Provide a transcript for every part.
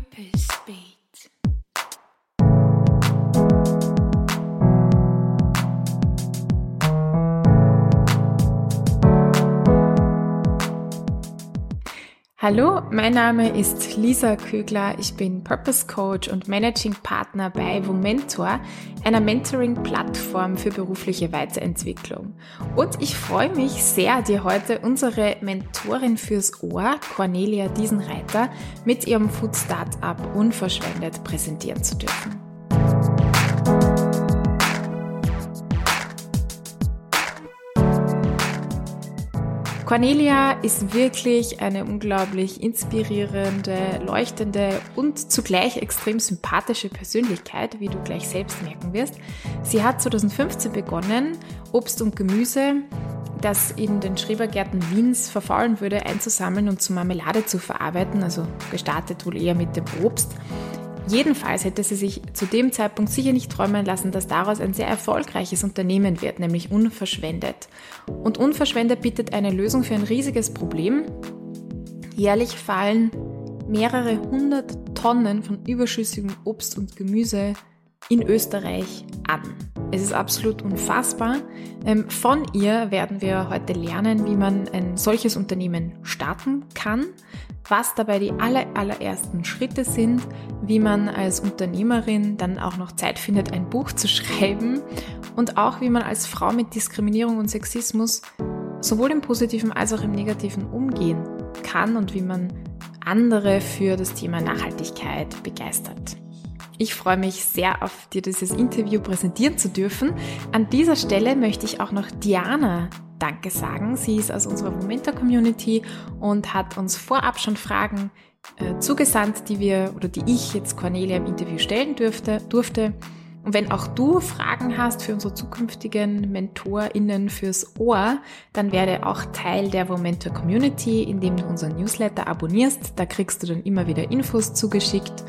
Purpose Beat. Hallo, mein Name ist Lisa Kögler. Ich bin Purpose Coach und Managing Partner bei Womentor, einer Mentoring-Plattform für berufliche Weiterentwicklung. Und ich freue mich sehr, dir heute unsere Mentorin fürs Ohr, Cornelia Diesenreiter, mit ihrem Food Startup unverschwendet präsentieren zu dürfen. Cornelia ist wirklich eine unglaublich inspirierende, leuchtende und zugleich extrem sympathische Persönlichkeit, wie du gleich selbst merken wirst. Sie hat 2015 begonnen, Obst und Gemüse, das in den Schrebergärten Wiens verfaulen würde, einzusammeln und zu Marmelade zu verarbeiten, also gestartet wohl eher mit dem Obst. Jedenfalls hätte sie sich zu dem Zeitpunkt sicher nicht träumen lassen, dass daraus ein sehr erfolgreiches Unternehmen wird, nämlich Unverschwendet. Und Unverschwendet bietet eine Lösung für ein riesiges Problem. Jährlich fallen mehrere hundert Tonnen von überschüssigem Obst und Gemüse in Österreich an. Es ist absolut unfassbar. Ähm, von ihr werden wir heute lernen, wie man ein solches Unternehmen starten kann, was dabei die aller, allerersten Schritte sind, wie man als Unternehmerin dann auch noch Zeit findet, ein Buch zu schreiben und auch wie man als Frau mit Diskriminierung und Sexismus sowohl im positiven als auch im negativen umgehen kann und wie man andere für das Thema Nachhaltigkeit begeistert. Ich freue mich sehr auf dir dieses Interview präsentieren zu dürfen. An dieser Stelle möchte ich auch noch Diana Danke sagen. Sie ist aus unserer Momenta Community und hat uns vorab schon Fragen äh, zugesandt, die wir oder die ich jetzt Cornelia im Interview stellen dürfte, durfte. Und wenn auch du Fragen hast für unsere zukünftigen MentorInnen fürs Ohr, dann werde auch Teil der Momentor Community, indem du unseren Newsletter abonnierst. Da kriegst du dann immer wieder Infos zugeschickt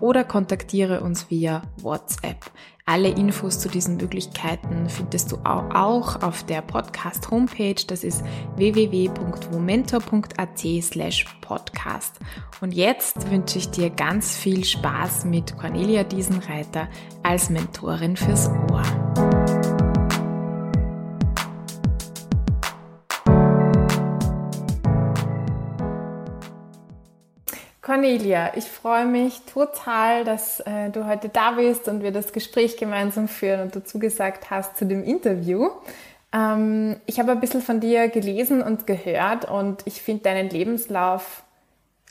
oder kontaktiere uns via WhatsApp. Alle Infos zu diesen Möglichkeiten findest du auch auf der Podcast Homepage. Das ist www.momentor.at slash podcast. Und jetzt wünsche ich dir ganz viel Spaß mit Cornelia Diesenreiter als Mentorin fürs Ohr. Cornelia, ich freue mich total, dass äh, du heute da bist und wir das Gespräch gemeinsam führen und du zugesagt hast zu dem Interview. Ähm, ich habe ein bisschen von dir gelesen und gehört und ich finde deinen Lebenslauf,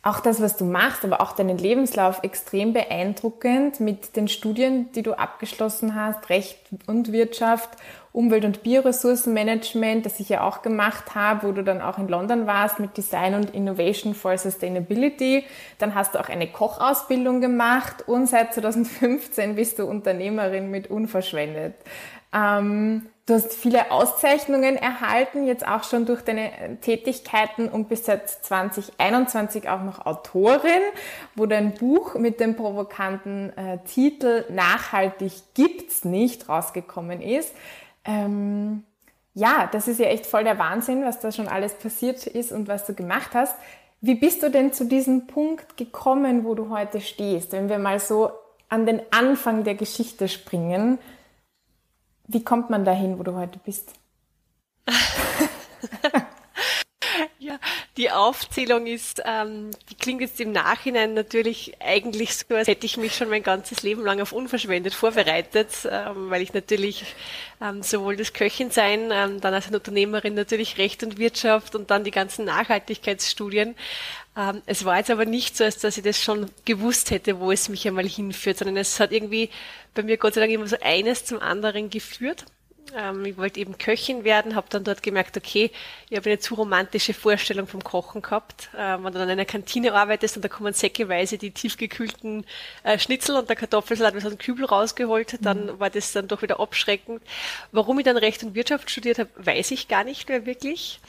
auch das, was du machst, aber auch deinen Lebenslauf extrem beeindruckend mit den Studien, die du abgeschlossen hast, Recht und Wirtschaft Umwelt- und Bioressourcenmanagement, das ich ja auch gemacht habe, wo du dann auch in London warst mit Design und Innovation for Sustainability. Dann hast du auch eine Kochausbildung gemacht und seit 2015 bist du Unternehmerin mit Unverschwendet. Ähm, du hast viele Auszeichnungen erhalten, jetzt auch schon durch deine Tätigkeiten und bist seit 2021 auch noch Autorin, wo dein Buch mit dem provokanten äh, Titel Nachhaltig gibt's nicht rausgekommen ist. Ähm, ja, das ist ja echt voll der Wahnsinn, was da schon alles passiert ist und was du gemacht hast. Wie bist du denn zu diesem Punkt gekommen, wo du heute stehst? Wenn wir mal so an den Anfang der Geschichte springen, wie kommt man dahin, wo du heute bist? Ja, die Aufzählung ist, ähm, die klingt jetzt im Nachhinein natürlich eigentlich so, als hätte ich mich schon mein ganzes Leben lang auf unverschwendet vorbereitet, ähm, weil ich natürlich ähm, sowohl das Köchensein, ähm, dann als Unternehmerin natürlich Recht und Wirtschaft und dann die ganzen Nachhaltigkeitsstudien. Ähm, es war jetzt aber nicht so, als dass ich das schon gewusst hätte, wo es mich einmal hinführt, sondern es hat irgendwie bei mir Gott sei Dank immer so eines zum anderen geführt. Ähm, ich wollte eben Köchin werden, habe dann dort gemerkt, okay, ich habe eine zu romantische Vorstellung vom Kochen gehabt. Ähm, wenn du dann in einer Kantine arbeitest und da kommen säckeweise die tiefgekühlten äh, Schnitzel und der Kartoffelsalat aus dem Kübel rausgeholt, dann mhm. war das dann doch wieder abschreckend. Warum ich dann Recht und Wirtschaft studiert habe, weiß ich gar nicht mehr wirklich.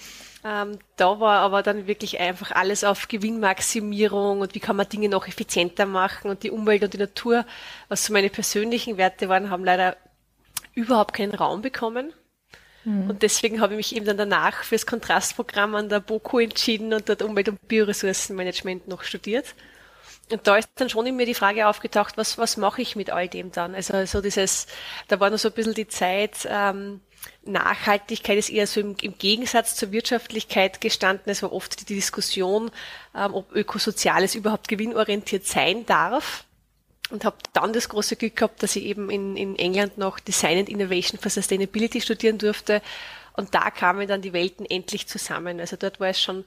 Ähm, da war aber dann wirklich einfach alles auf Gewinnmaximierung und wie kann man Dinge noch effizienter machen und die Umwelt und die Natur, was so meine persönlichen Werte waren, haben leider überhaupt keinen Raum bekommen. Mhm. Und deswegen habe ich mich eben dann danach fürs Kontrastprogramm an der BOKU entschieden und dort Umwelt- und Bioressourcenmanagement noch studiert. und da ist dann schon in mir die Frage aufgetaucht, was, was mache ich mit all dem dann? Also so dieses, da war noch so ein bisschen die Zeit, ähm, Nachhaltigkeit ist eher so im, im, Gegensatz zur Wirtschaftlichkeit gestanden. Es war oft die Diskussion, ähm, ob Ökosoziales überhaupt gewinnorientiert sein darf. Und habe dann das große Glück gehabt, dass ich eben in, in England noch Design and Innovation for Sustainability studieren durfte. Und da kamen dann die Welten endlich zusammen. Also dort war es schon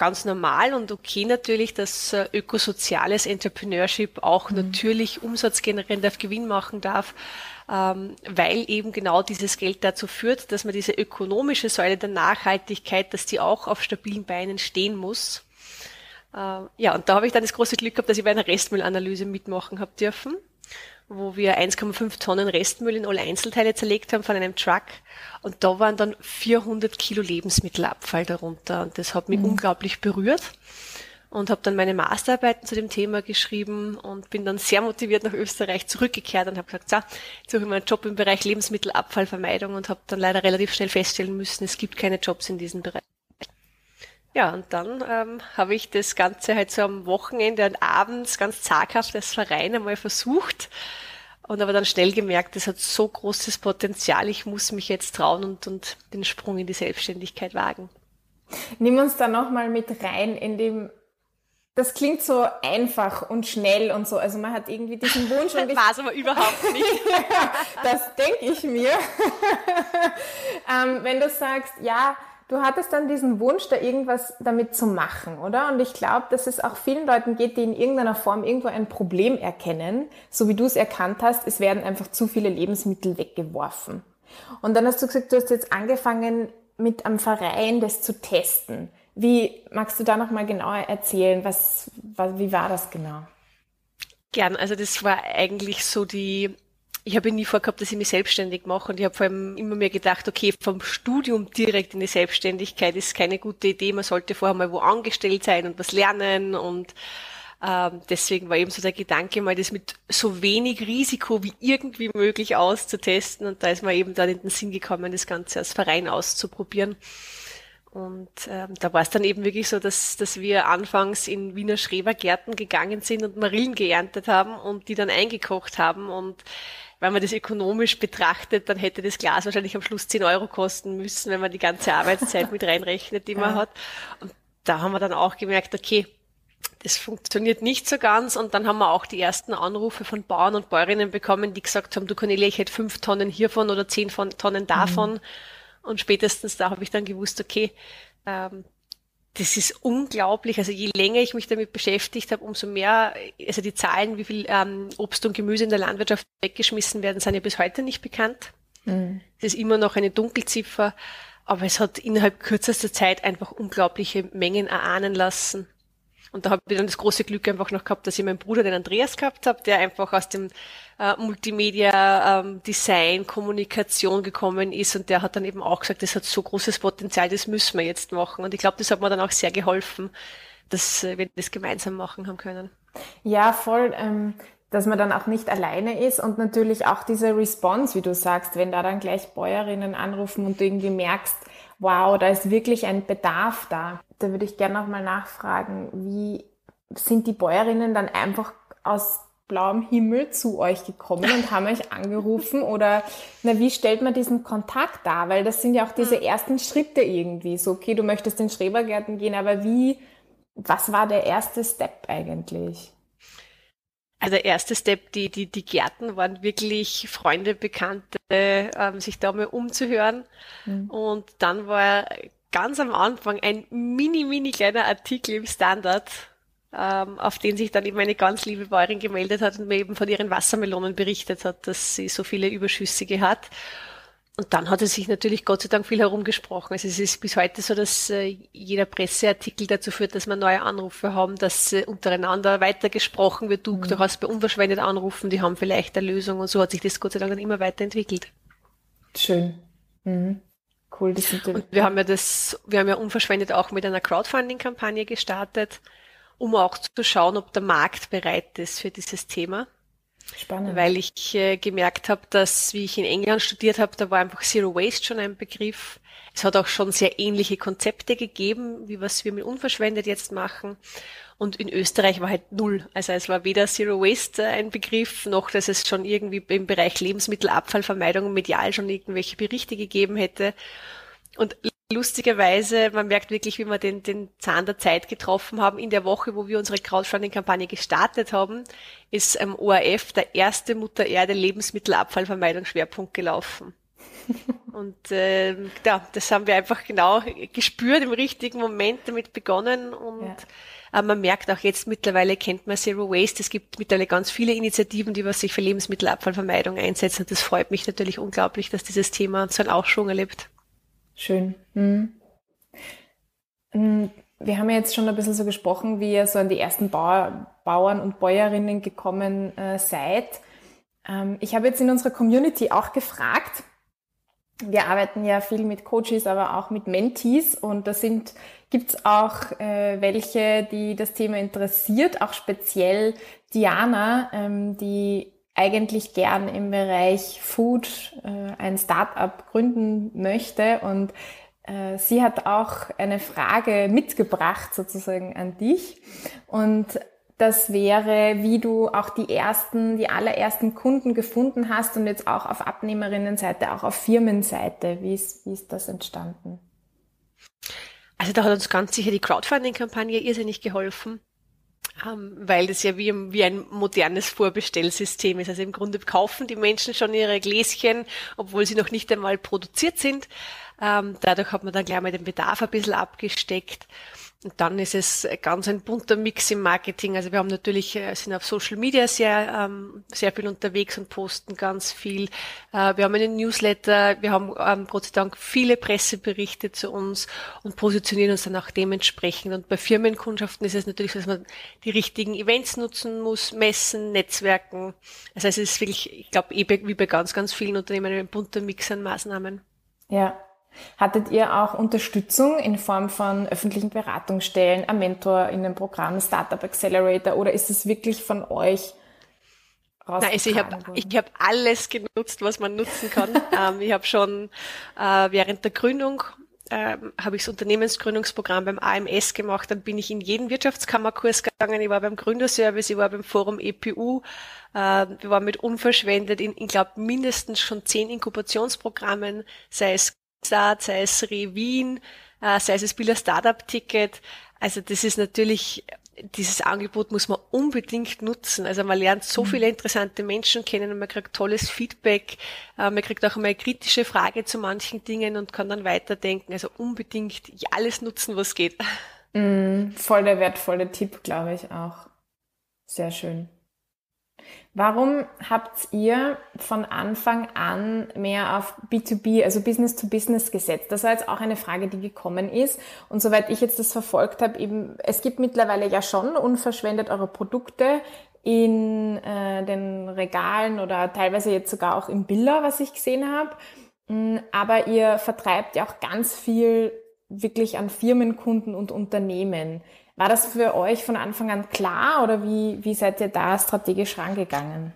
ganz normal und okay natürlich, dass äh, ökosoziales Entrepreneurship auch mhm. natürlich umsatzgenerierend auf Gewinn machen darf, ähm, weil eben genau dieses Geld dazu führt, dass man diese ökonomische Säule der Nachhaltigkeit, dass die auch auf stabilen Beinen stehen muss. Äh, ja, und da habe ich dann das große Glück gehabt, dass ich bei einer Restmüllanalyse mitmachen habe dürfen wo wir 1,5 Tonnen Restmüll in alle Einzelteile zerlegt haben von einem Truck. Und da waren dann 400 Kilo Lebensmittelabfall darunter. Und das hat mich mhm. unglaublich berührt. Und habe dann meine Masterarbeiten zu dem Thema geschrieben und bin dann sehr motiviert nach Österreich zurückgekehrt und habe gesagt, so, jetzt suche ich mal einen Job im Bereich Lebensmittelabfallvermeidung und habe dann leider relativ schnell feststellen müssen, es gibt keine Jobs in diesem Bereich. Ja, und dann ähm, habe ich das Ganze halt so am Wochenende und abends ganz zaghaft als Verein einmal versucht und aber dann schnell gemerkt, das hat so großes Potenzial, ich muss mich jetzt trauen und, und den Sprung in die Selbstständigkeit wagen. Nimm uns da nochmal mit rein in dem das klingt so einfach und schnell und so. Also man hat irgendwie diesen Wunsch und ich war es aber überhaupt nicht. das denke ich mir. ähm, wenn du sagst, ja, du hattest dann diesen Wunsch, da irgendwas damit zu machen, oder? Und ich glaube, dass es auch vielen Leuten geht, die in irgendeiner Form irgendwo ein Problem erkennen, so wie du es erkannt hast, es werden einfach zu viele Lebensmittel weggeworfen. Und dann hast du gesagt, du hast jetzt angefangen, mit einem Verein das zu testen. Wie magst du da nochmal genauer erzählen? Was, was, wie war das genau? Gern, also das war eigentlich so die ich habe nie vorgehabt, dass ich mich selbstständig mache und ich habe vor allem immer mehr gedacht, okay, vom Studium direkt in die Selbstständigkeit ist keine gute Idee. Man sollte vorher mal wo angestellt sein und was lernen und ähm, deswegen war eben so der Gedanke, mal das mit so wenig Risiko wie irgendwie möglich auszutesten und da ist mir eben dann in den Sinn gekommen, das Ganze als Verein auszuprobieren. Und ähm, da war es dann eben wirklich so, dass, dass wir anfangs in Wiener Schrebergärten gegangen sind und Marillen geerntet haben und die dann eingekocht haben. Und wenn man das ökonomisch betrachtet, dann hätte das Glas wahrscheinlich am Schluss 10 Euro kosten müssen, wenn man die ganze Arbeitszeit mit reinrechnet, die man ja. hat. Und da haben wir dann auch gemerkt, okay, das funktioniert nicht so ganz. Und dann haben wir auch die ersten Anrufe von Bauern und Bäuerinnen bekommen, die gesagt haben, du Cornelia, ich hätte fünf Tonnen hiervon oder zehn Tonnen davon. Mhm. Und spätestens da habe ich dann gewusst, okay, ähm, das ist unglaublich. Also je länger ich mich damit beschäftigt habe, umso mehr, also die Zahlen, wie viel ähm, Obst und Gemüse in der Landwirtschaft weggeschmissen werden, sind ja bis heute nicht bekannt. Mhm. Das ist immer noch eine Dunkelziffer, aber es hat innerhalb kürzester Zeit einfach unglaubliche Mengen erahnen lassen. Und da habe ich dann das große Glück einfach noch gehabt, dass ich meinen Bruder, den Andreas, gehabt habe, der einfach aus dem äh, Multimedia, ähm, Design, Kommunikation gekommen ist und der hat dann eben auch gesagt, das hat so großes Potenzial, das müssen wir jetzt machen. Und ich glaube, das hat mir dann auch sehr geholfen, dass äh, wir das gemeinsam machen haben können. Ja, voll. Ähm dass man dann auch nicht alleine ist und natürlich auch diese Response, wie du sagst, wenn da dann gleich Bäuerinnen anrufen und du irgendwie merkst, wow, da ist wirklich ein Bedarf da. Da würde ich gerne nochmal nachfragen, wie sind die Bäuerinnen dann einfach aus blauem Himmel zu euch gekommen und haben euch angerufen oder na, wie stellt man diesen Kontakt dar? Weil das sind ja auch diese hm. ersten Schritte irgendwie. So, okay, du möchtest in Schrebergärten gehen, aber wie, was war der erste Step eigentlich? Also der erste Step, die, die, die Gärten waren wirklich Freunde, Bekannte, ähm, sich da mal umzuhören. Mhm. Und dann war ganz am Anfang ein mini, mini kleiner Artikel im Standard, ähm, auf den sich dann eben eine ganz liebe Bäuerin gemeldet hat und mir eben von ihren Wassermelonen berichtet hat, dass sie so viele Überschüssige hat. Und dann hat es sich natürlich Gott sei Dank viel herumgesprochen. Also es ist bis heute so, dass äh, jeder Presseartikel dazu führt, dass wir neue Anrufe haben, dass äh, untereinander weitergesprochen wird. Du, mhm. du hast bei unverschwendet anrufen, die haben vielleicht eine Lösung und so hat sich das Gott sei Dank dann immer weiterentwickelt. Schön. Mhm. Cool, das sind und wir haben ja das, wir haben ja unverschwendet auch mit einer Crowdfunding-Kampagne gestartet um auch zu schauen, ob der Markt bereit ist für dieses Thema. Spannend. Weil ich äh, gemerkt habe, dass, wie ich in England studiert habe, da war einfach Zero Waste schon ein Begriff. Es hat auch schon sehr ähnliche Konzepte gegeben, wie was wir mit Unverschwendet jetzt machen. Und in Österreich war halt null. Also es war weder Zero Waste ein Begriff, noch dass es schon irgendwie im Bereich Lebensmittelabfallvermeidung medial schon irgendwelche Berichte gegeben hätte. Und lustigerweise, man merkt wirklich, wie wir den, den Zahn der Zeit getroffen haben. In der Woche, wo wir unsere Crowdfunding-Kampagne gestartet haben, ist am ORF der erste Mutter Erde Lebensmittelabfallvermeidung Schwerpunkt gelaufen. Und äh, ja, das haben wir einfach genau gespürt im richtigen Moment damit begonnen und ja. äh, man merkt auch jetzt mittlerweile kennt man Zero Waste. Es gibt mittlerweile ganz viele Initiativen, die was sich für Lebensmittelabfallvermeidung einsetzen. Und das freut mich natürlich unglaublich, dass dieses Thema so einen Aufschwung erlebt. Schön. Hm. Wir haben ja jetzt schon ein bisschen so gesprochen, wie ihr so an die ersten Bauer, Bauern und Bäuerinnen gekommen äh, seid. Ähm, ich habe jetzt in unserer Community auch gefragt, wir arbeiten ja viel mit Coaches, aber auch mit Mentees und da sind gibt's auch äh, welche, die das Thema interessiert, auch speziell Diana, ähm, die eigentlich gern im Bereich Food äh, ein Startup gründen möchte und äh, sie hat auch eine Frage mitgebracht sozusagen an dich und das wäre, wie du auch die ersten, die allerersten Kunden gefunden hast und jetzt auch auf Abnehmerinnenseite, auch auf Firmenseite. Wie ist, wie ist das entstanden? Also da hat uns ganz sicher die Crowdfunding-Kampagne irrsinnig geholfen. Ähm, weil das ja wie, wie ein modernes Vorbestellsystem ist. Also im Grunde kaufen die Menschen schon ihre Gläschen, obwohl sie noch nicht einmal produziert sind. Ähm, dadurch hat man dann gleich mal den Bedarf ein bisschen abgesteckt. Und dann ist es ganz ein bunter Mix im Marketing. Also wir haben natürlich, äh, sind auf Social Media sehr, ähm, sehr viel unterwegs und posten ganz viel. Äh, wir haben einen Newsletter, wir haben ähm, Gott sei Dank viele Presseberichte zu uns und positionieren uns dann auch dementsprechend. Und bei Firmenkundschaften ist es natürlich so, dass man die richtigen Events nutzen muss, messen, Netzwerken. Also es ist wirklich, ich glaube, eh wie bei ganz, ganz vielen Unternehmen ein bunter Mix an Maßnahmen. Ja, Hattet ihr auch Unterstützung in Form von öffentlichen Beratungsstellen, ein Mentor in dem Programm Startup Accelerator oder ist es wirklich von euch Nein, also ich habe ich hab alles genutzt, was man nutzen kann. ähm, ich habe schon äh, während der Gründung ähm, habe ich das Unternehmensgründungsprogramm beim AMS gemacht, dann bin ich in jeden Wirtschaftskammerkurs gegangen, ich war beim Gründerservice, ich war beim Forum EPU, äh, wir waren mit unverschwendet in, ich glaube, mindestens schon zehn Inkubationsprogrammen, sei es Start, sei es Revin, äh, sei es das Bieler Startup-Ticket. Also das ist natürlich, dieses Angebot muss man unbedingt nutzen. Also man lernt so mhm. viele interessante Menschen kennen und man kriegt tolles Feedback. Äh, man kriegt auch einmal kritische Frage zu manchen Dingen und kann dann weiterdenken. Also unbedingt alles nutzen, was geht. Mm, voll der wertvolle Tipp, glaube ich auch. Sehr schön. Warum habt ihr von Anfang an mehr auf B2B, also Business to Business gesetzt? Das war jetzt auch eine Frage, die gekommen ist. Und soweit ich jetzt das verfolgt habe, eben, es gibt mittlerweile ja schon unverschwendet eure Produkte in äh, den Regalen oder teilweise jetzt sogar auch im Biller, was ich gesehen habe. Mm, aber ihr vertreibt ja auch ganz viel wirklich an Firmenkunden und Unternehmen. War das für euch von Anfang an klar oder wie, wie seid ihr da strategisch rangegangen?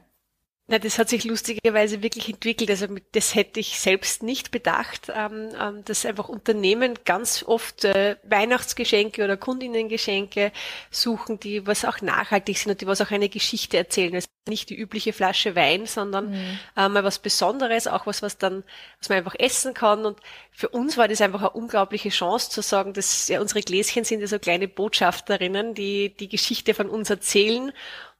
Na, das hat sich lustigerweise wirklich entwickelt. Also das hätte ich selbst nicht bedacht, ähm, ähm, dass einfach Unternehmen ganz oft äh, Weihnachtsgeschenke oder Kundinnengeschenke suchen, die was auch nachhaltig sind und die was auch eine Geschichte erzählen. Also nicht die übliche Flasche Wein, sondern mhm. äh, mal was Besonderes, auch was, was dann, was man einfach essen kann. Und für uns war das einfach eine unglaubliche Chance zu sagen, dass ja unsere Gläschen sind ja so kleine Botschafterinnen, die die Geschichte von uns erzählen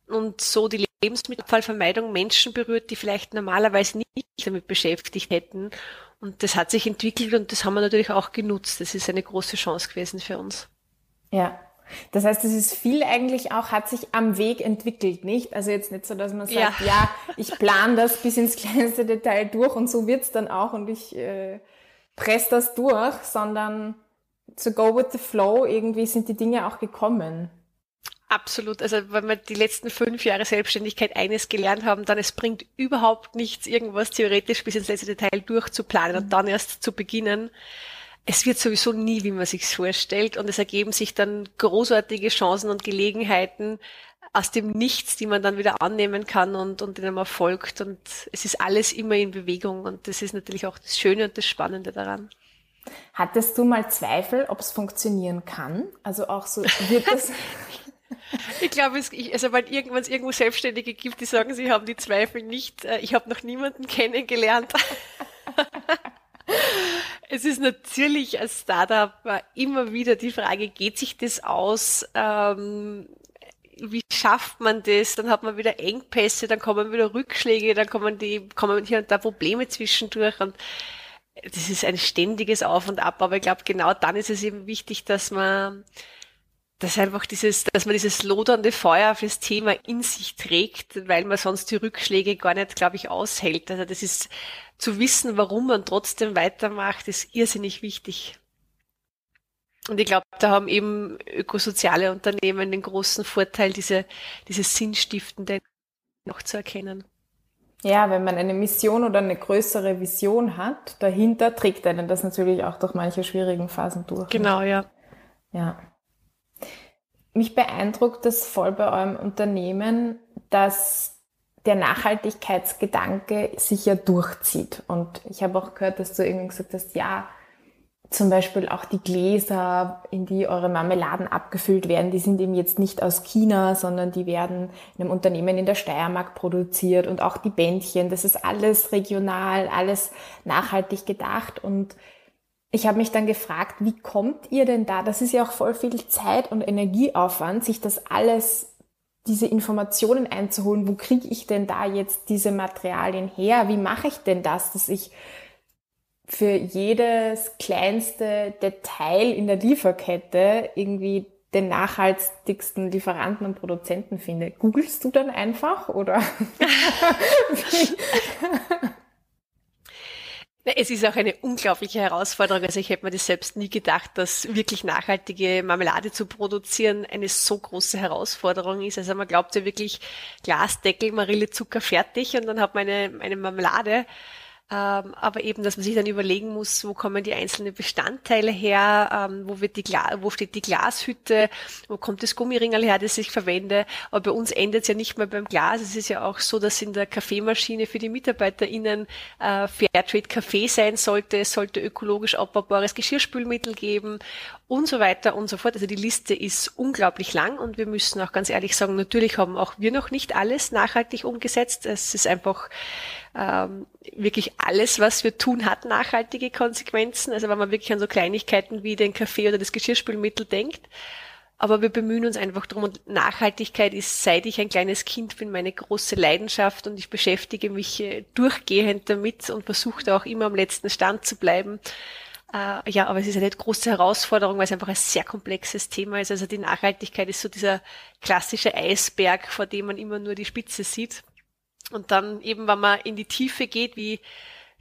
und so die Lebensmittelvermeidung Menschen berührt, die vielleicht normalerweise nicht damit beschäftigt hätten. Und das hat sich entwickelt und das haben wir natürlich auch genutzt. Das ist eine große Chance gewesen für uns. Ja. Das heißt, es ist viel eigentlich auch, hat sich am Weg entwickelt, nicht? Also jetzt nicht so, dass man sagt, ja, ja ich plane das bis ins kleinste Detail durch und so wird's dann auch und ich äh, presse das durch, sondern to go with the flow, irgendwie sind die Dinge auch gekommen. Absolut. Also wenn wir die letzten fünf Jahre Selbstständigkeit eines gelernt haben, dann es bringt überhaupt nichts, irgendwas theoretisch bis ins letzte Detail durchzuplanen und dann erst zu beginnen. Es wird sowieso nie, wie man sich's vorstellt, und es ergeben sich dann großartige Chancen und Gelegenheiten aus dem Nichts, die man dann wieder annehmen kann und, und denen man folgt. Und es ist alles immer in Bewegung und das ist natürlich auch das Schöne und das Spannende daran. Hattest du mal Zweifel, ob es funktionieren kann? Also auch so, wird das... Ich glaube, es, also wenn irgendwann es irgendwo Selbstständige gibt, die sagen, sie haben die Zweifel nicht. Äh, ich habe noch niemanden kennengelernt. es ist natürlich als Startup immer wieder die Frage, geht sich das aus? Ähm, wie schafft man das? Dann hat man wieder Engpässe, dann kommen wieder Rückschläge, dann kommen die, kommen hier und da Probleme zwischendurch und das ist ein ständiges Auf und Ab, aber ich glaube, genau dann ist es eben wichtig, dass man, dass einfach dieses, dass man dieses lodernde Feuer fürs Thema in sich trägt, weil man sonst die Rückschläge gar nicht, glaube ich, aushält. Also das ist zu wissen, warum man trotzdem weitermacht, ist irrsinnig wichtig. Und ich glaube, da haben eben ökosoziale Unternehmen den großen Vorteil, diese, dieses Sinnstiftende noch zu erkennen. Ja, wenn man eine Mission oder eine größere Vision hat, dahinter trägt einen das natürlich auch durch manche schwierigen Phasen durch. Genau, ja. Ja. Mich beeindruckt das voll bei eurem Unternehmen, dass der Nachhaltigkeitsgedanke sich ja durchzieht. Und ich habe auch gehört, dass du irgendwie gesagt hast, ja, zum Beispiel auch die Gläser, in die eure Marmeladen abgefüllt werden, die sind eben jetzt nicht aus China, sondern die werden in einem Unternehmen in der Steiermark produziert und auch die Bändchen, das ist alles regional, alles nachhaltig gedacht und ich habe mich dann gefragt, wie kommt ihr denn da? Das ist ja auch voll viel Zeit und Energieaufwand, sich das alles, diese Informationen einzuholen. Wo kriege ich denn da jetzt diese Materialien her? Wie mache ich denn das, dass ich für jedes kleinste Detail in der Lieferkette irgendwie den nachhaltigsten Lieferanten und Produzenten finde. Googlest du dann einfach oder? Es ist auch eine unglaubliche Herausforderung. Also ich hätte mir das selbst nie gedacht, dass wirklich nachhaltige Marmelade zu produzieren eine so große Herausforderung ist. Also man glaubt ja wirklich Glasdeckel, Marille, Zucker fertig und dann hat man eine, eine Marmelade. Ähm, aber eben, dass man sich dann überlegen muss, wo kommen die einzelnen Bestandteile her, ähm, wo, wird die Gla wo steht die Glashütte, wo kommt das Gummiringel her, das ich verwende. Aber bei uns endet es ja nicht mehr beim Glas. Es ist ja auch so, dass in der Kaffeemaschine für die MitarbeiterInnen äh, Fairtrade Kaffee sein sollte. Es sollte ökologisch abbaubares Geschirrspülmittel geben und so weiter und so fort. Also die Liste ist unglaublich lang und wir müssen auch ganz ehrlich sagen, natürlich haben auch wir noch nicht alles nachhaltig umgesetzt. Es ist einfach ähm, wirklich alles, was wir tun, hat nachhaltige Konsequenzen. Also wenn man wirklich an so Kleinigkeiten wie den Kaffee oder das Geschirrspülmittel denkt. Aber wir bemühen uns einfach drum und Nachhaltigkeit ist, seit ich ein kleines Kind bin, meine große Leidenschaft und ich beschäftige mich äh, durchgehend damit und versuche auch immer am letzten Stand zu bleiben. Äh, ja, aber es ist eine große Herausforderung, weil es einfach ein sehr komplexes Thema ist. Also die Nachhaltigkeit ist so dieser klassische Eisberg, vor dem man immer nur die Spitze sieht. Und dann eben, wenn man in die Tiefe geht, wie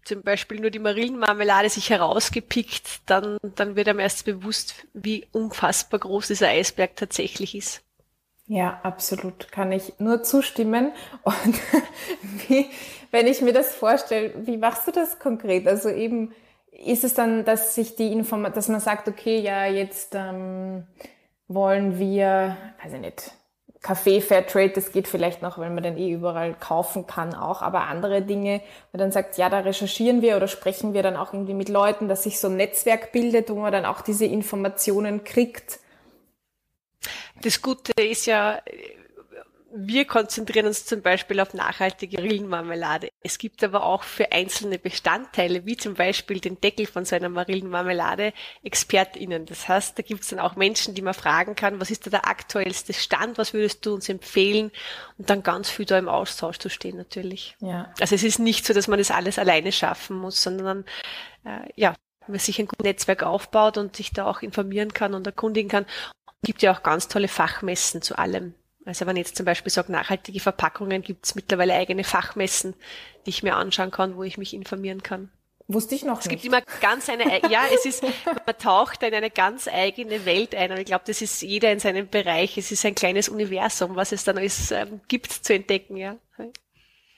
zum Beispiel nur die Marillenmarmelade sich herausgepickt, dann, dann wird einem erst bewusst, wie unfassbar groß dieser Eisberg tatsächlich ist. Ja, absolut. Kann ich nur zustimmen. Und wie, wenn ich mir das vorstelle, wie machst du das konkret? Also eben, ist es dann, dass sich die Information, dass man sagt, okay, ja, jetzt ähm, wollen wir, weiß ich nicht, Kaffee Fairtrade, das geht vielleicht noch, weil man den eh überall kaufen kann auch, aber andere Dinge, man dann sagt, ja, da recherchieren wir oder sprechen wir dann auch irgendwie mit Leuten, dass sich so ein Netzwerk bildet, wo man dann auch diese Informationen kriegt. Das Gute ist ja, wir konzentrieren uns zum Beispiel auf nachhaltige Marillenmarmelade. Es gibt aber auch für einzelne Bestandteile, wie zum Beispiel den Deckel von so einer Marillenmarmelade, ExpertInnen. Das heißt, da gibt es dann auch Menschen, die man fragen kann, was ist da der aktuellste Stand, was würdest du uns empfehlen? Und dann ganz viel da im Austausch zu stehen natürlich. Ja. Also es ist nicht so, dass man das alles alleine schaffen muss, sondern äh, ja, man sich ein gutes Netzwerk aufbaut und sich da auch informieren kann und erkundigen kann. Es gibt ja auch ganz tolle Fachmessen zu allem. Also wenn ich jetzt zum Beispiel sage, nachhaltige Verpackungen, gibt es mittlerweile eigene Fachmessen, die ich mir anschauen kann, wo ich mich informieren kann. Wusste ich noch es nicht. Es gibt immer ganz eine, ja, es ist, man taucht in eine ganz eigene Welt ein und ich glaube, das ist jeder in seinem Bereich. Es ist ein kleines Universum, was es dann alles ähm, gibt zu entdecken, ja.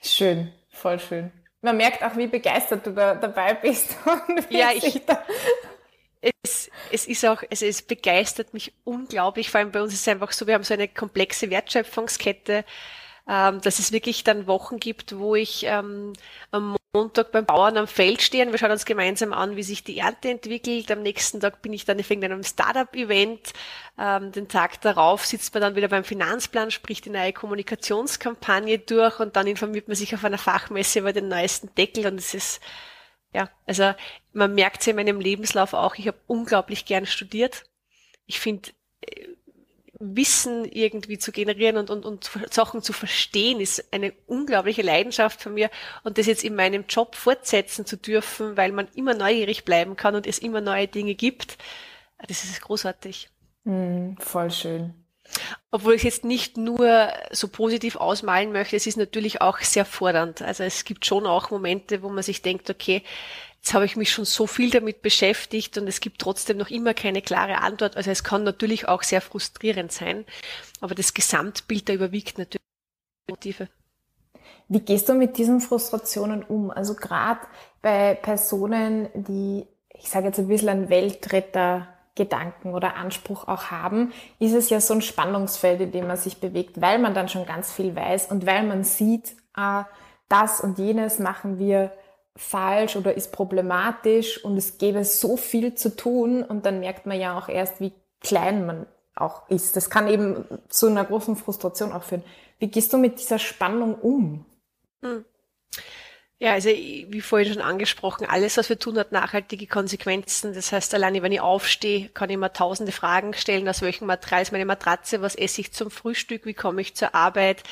Schön, voll schön. Man merkt auch, wie begeistert du da dabei bist. Und wie ja, ich, da es, es ist auch, also es begeistert mich unglaublich. Vor allem bei uns ist es einfach so, wir haben so eine komplexe Wertschöpfungskette. ähm, dass es wirklich dann Wochen gibt, wo ich ähm, am Montag beim Bauern am Feld stehe und wir schauen uns gemeinsam an, wie sich die Ernte entwickelt. Am nächsten Tag bin ich dann in einem Startup-Event. Ähm, den Tag darauf sitzt man dann wieder beim Finanzplan, spricht die neue Kommunikationskampagne durch und dann informiert man sich auf einer Fachmesse über den neuesten Deckel und es ist ja, also man merkt es in meinem Lebenslauf auch, ich habe unglaublich gern studiert. Ich finde äh, Wissen irgendwie zu generieren und, und, und Sachen zu verstehen, ist eine unglaubliche Leidenschaft von mir. Und das jetzt in meinem Job fortsetzen zu dürfen, weil man immer neugierig bleiben kann und es immer neue Dinge gibt, das ist großartig. Mm, voll schön. Obwohl ich jetzt nicht nur so positiv ausmalen möchte, es ist natürlich auch sehr fordernd. Also es gibt schon auch Momente, wo man sich denkt, okay, Jetzt habe ich mich schon so viel damit beschäftigt und es gibt trotzdem noch immer keine klare Antwort. Also es kann natürlich auch sehr frustrierend sein, aber das Gesamtbild da überwiegt natürlich Motive. Wie gehst du mit diesen Frustrationen um? Also gerade bei Personen, die, ich sage jetzt ein bisschen einen Weltretter Gedanken oder Anspruch auch haben, ist es ja so ein Spannungsfeld, in dem man sich bewegt, weil man dann schon ganz viel weiß und weil man sieht, ah, das und jenes machen wir falsch oder ist problematisch und es gäbe so viel zu tun und dann merkt man ja auch erst, wie klein man auch ist. Das kann eben zu einer großen Frustration auch führen. Wie gehst du mit dieser Spannung um? Hm. Ja, also wie vorhin schon angesprochen, alles, was wir tun, hat nachhaltige Konsequenzen. Das heißt, alleine wenn ich aufstehe, kann ich mir tausende Fragen stellen, aus welchem Material ist meine Matratze, was esse ich zum Frühstück, wie komme ich zur Arbeit,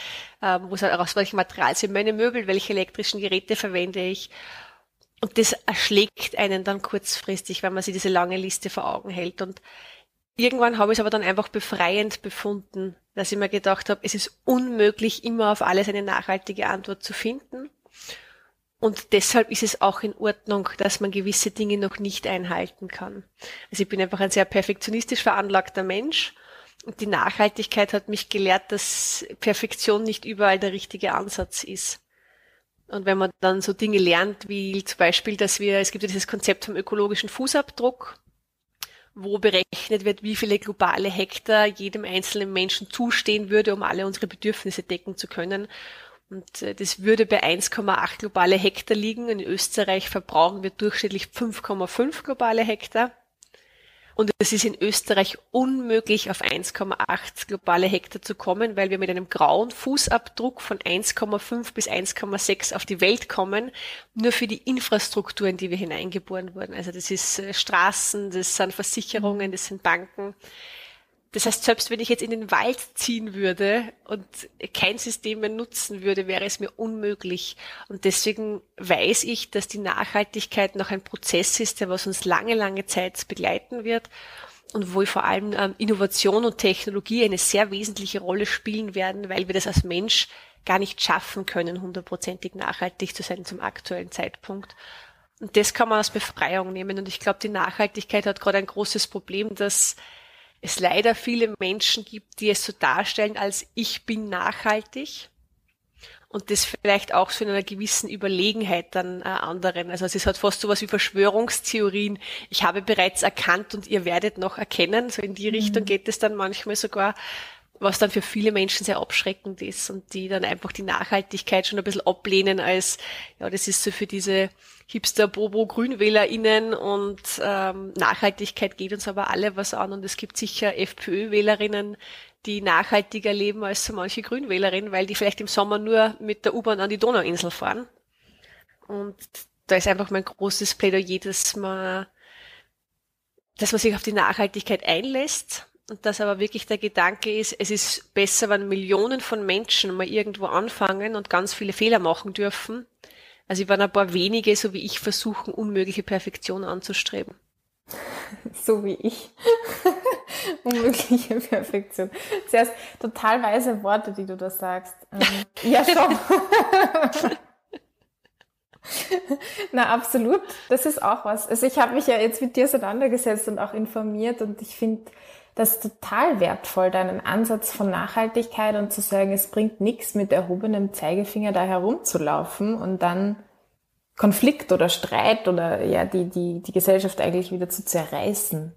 ähm, aus welchem Material sind meine Möbel, welche elektrischen Geräte verwende ich. Und das erschlägt einen dann kurzfristig, wenn man sich diese lange Liste vor Augen hält. Und irgendwann habe ich es aber dann einfach befreiend befunden, dass ich mir gedacht habe, es ist unmöglich, immer auf alles eine nachhaltige Antwort zu finden. Und deshalb ist es auch in Ordnung, dass man gewisse Dinge noch nicht einhalten kann. Also ich bin einfach ein sehr perfektionistisch veranlagter Mensch. Und die Nachhaltigkeit hat mich gelehrt, dass Perfektion nicht überall der richtige Ansatz ist. Und wenn man dann so Dinge lernt, wie zum Beispiel, dass wir, es gibt ja dieses Konzept vom ökologischen Fußabdruck, wo berechnet wird, wie viele globale Hektar jedem einzelnen Menschen zustehen würde, um alle unsere Bedürfnisse decken zu können. Und äh, das würde bei 1,8 globale Hektar liegen. In Österreich verbrauchen wir durchschnittlich 5,5 globale Hektar. Und es ist in Österreich unmöglich, auf 1,8 globale Hektar zu kommen, weil wir mit einem grauen Fußabdruck von 1,5 bis 1,6 auf die Welt kommen, nur für die Infrastrukturen, die wir hineingeboren wurden. Also das ist äh, Straßen, das sind Versicherungen, das sind Banken. Das heißt, selbst wenn ich jetzt in den Wald ziehen würde und kein System mehr nutzen würde, wäre es mir unmöglich. Und deswegen weiß ich, dass die Nachhaltigkeit noch ein Prozess ist, der was uns lange, lange Zeit begleiten wird und wo vor allem ähm, Innovation und Technologie eine sehr wesentliche Rolle spielen werden, weil wir das als Mensch gar nicht schaffen können, hundertprozentig nachhaltig zu sein zum aktuellen Zeitpunkt. Und das kann man als Befreiung nehmen. Und ich glaube, die Nachhaltigkeit hat gerade ein großes Problem, dass es leider viele Menschen gibt, die es so darstellen, als ich bin nachhaltig und das vielleicht auch so in einer gewissen Überlegenheit dann äh, anderen. Also es hat fast so was wie Verschwörungstheorien. Ich habe bereits erkannt und ihr werdet noch erkennen. So in die mhm. Richtung geht es dann manchmal sogar, was dann für viele Menschen sehr abschreckend ist und die dann einfach die Nachhaltigkeit schon ein bisschen ablehnen als, ja, das ist so für diese Hipster-Bobo-GrünwählerInnen und ähm, Nachhaltigkeit geht uns aber alle was an und es gibt sicher FPÖ-Wählerinnen, die nachhaltiger leben als so manche Grünwählerinnen, weil die vielleicht im Sommer nur mit der U-Bahn an die Donauinsel fahren. Und da ist einfach mein großes Plädoyer, dass man, dass man sich auf die Nachhaltigkeit einlässt und dass aber wirklich der Gedanke ist, es ist besser, wenn Millionen von Menschen mal irgendwo anfangen und ganz viele Fehler machen dürfen, also wenn ein paar wenige, so wie ich, versuchen, unmögliche Perfektion anzustreben. So wie ich. unmögliche Perfektion. Zuerst total weise Worte, die du da sagst. Ähm, ja, schon. Na, absolut. Das ist auch was. Also ich habe mich ja jetzt mit dir auseinandergesetzt und auch informiert und ich finde das total wertvoll, deinen Ansatz von Nachhaltigkeit und zu sagen, es bringt nichts, mit erhobenem Zeigefinger da herumzulaufen und dann Konflikt oder Streit oder ja, die, die, die Gesellschaft eigentlich wieder zu zerreißen.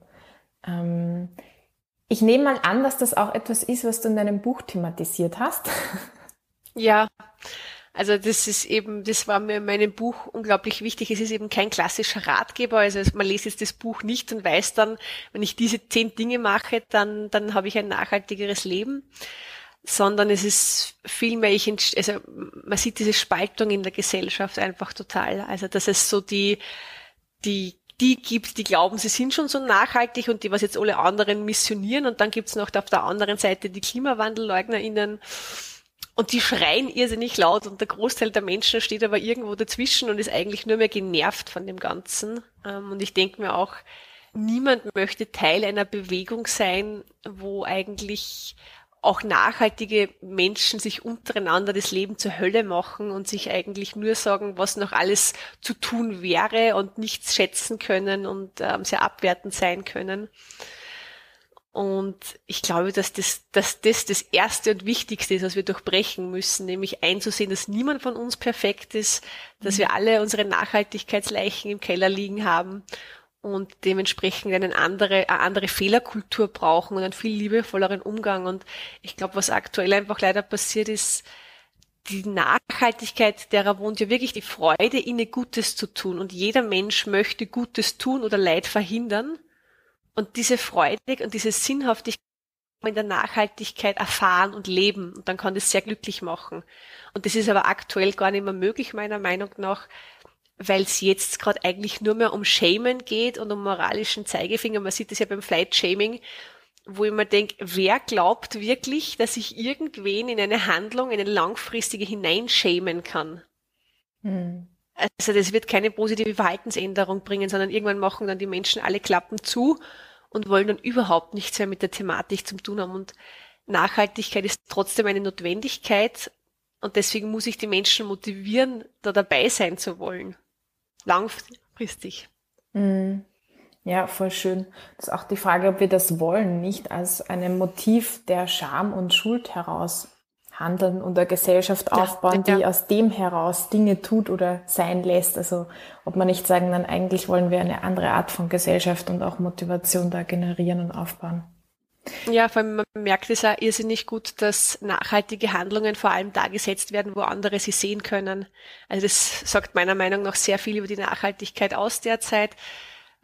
Ähm, ich nehme mal an, dass das auch etwas ist, was du in deinem Buch thematisiert hast. Ja, also das ist eben, das war mir in meinem Buch unglaublich wichtig. Es ist eben kein klassischer Ratgeber. Also man liest jetzt das Buch nicht und weiß dann, wenn ich diese zehn Dinge mache, dann, dann habe ich ein nachhaltigeres Leben. Sondern es ist vielmehr, ich, also man sieht diese Spaltung in der Gesellschaft einfach total. Also dass es so die, die die gibt, die glauben, sie sind schon so nachhaltig und die, was jetzt alle anderen missionieren. Und dann gibt's noch auf der anderen Seite die KlimawandelleugnerInnen, und die schreien irrsinnig laut und der Großteil der Menschen steht aber irgendwo dazwischen und ist eigentlich nur mehr genervt von dem Ganzen. Ähm, und ich denke mir auch, niemand möchte Teil einer Bewegung sein, wo eigentlich auch nachhaltige Menschen sich untereinander das Leben zur Hölle machen und sich eigentlich nur sagen, was noch alles zu tun wäre und nichts schätzen können und ähm, sehr abwertend sein können. Und ich glaube, dass das, dass das das Erste und Wichtigste ist, was wir durchbrechen müssen, nämlich einzusehen, dass niemand von uns perfekt ist, dass mhm. wir alle unsere Nachhaltigkeitsleichen im Keller liegen haben und dementsprechend eine andere, eine andere Fehlerkultur brauchen und einen viel liebevolleren Umgang. Und ich glaube, was aktuell einfach leider passiert ist, die Nachhaltigkeit derer wohnt ja wirklich die Freude, ihnen Gutes zu tun. Und jeder Mensch möchte Gutes tun oder Leid verhindern. Und diese Freude und diese Sinnhaftigkeit in der Nachhaltigkeit erfahren und leben. Und dann kann das sehr glücklich machen. Und das ist aber aktuell gar nicht mehr möglich, meiner Meinung nach, weil es jetzt gerade eigentlich nur mehr um Shamen geht und um moralischen Zeigefinger. Man sieht das ja beim Flight Shaming, wo ich mir denke, wer glaubt wirklich, dass ich irgendwen in eine Handlung, in eine langfristige hineinschämen kann? Hm. Also das wird keine positive Verhaltensänderung bringen, sondern irgendwann machen dann die Menschen alle Klappen zu und wollen dann überhaupt nichts mehr mit der Thematik zu tun haben. Und Nachhaltigkeit ist trotzdem eine Notwendigkeit und deswegen muss ich die Menschen motivieren, da dabei sein zu wollen. Langfristig. Mhm. Ja, voll schön. Das ist auch die Frage, ob wir das wollen, nicht als ein Motiv der Scham und Schuld heraus handeln und eine Gesellschaft aufbauen, ja, ja. die aus dem heraus Dinge tut oder sein lässt. Also ob man nicht sagen, dann eigentlich wollen wir eine andere Art von Gesellschaft und auch Motivation da generieren und aufbauen. Ja, vor allem man merkt es auch irrsinnig gut, dass nachhaltige Handlungen vor allem da gesetzt werden, wo andere sie sehen können. Also das sagt meiner Meinung nach sehr viel über die Nachhaltigkeit aus derzeit.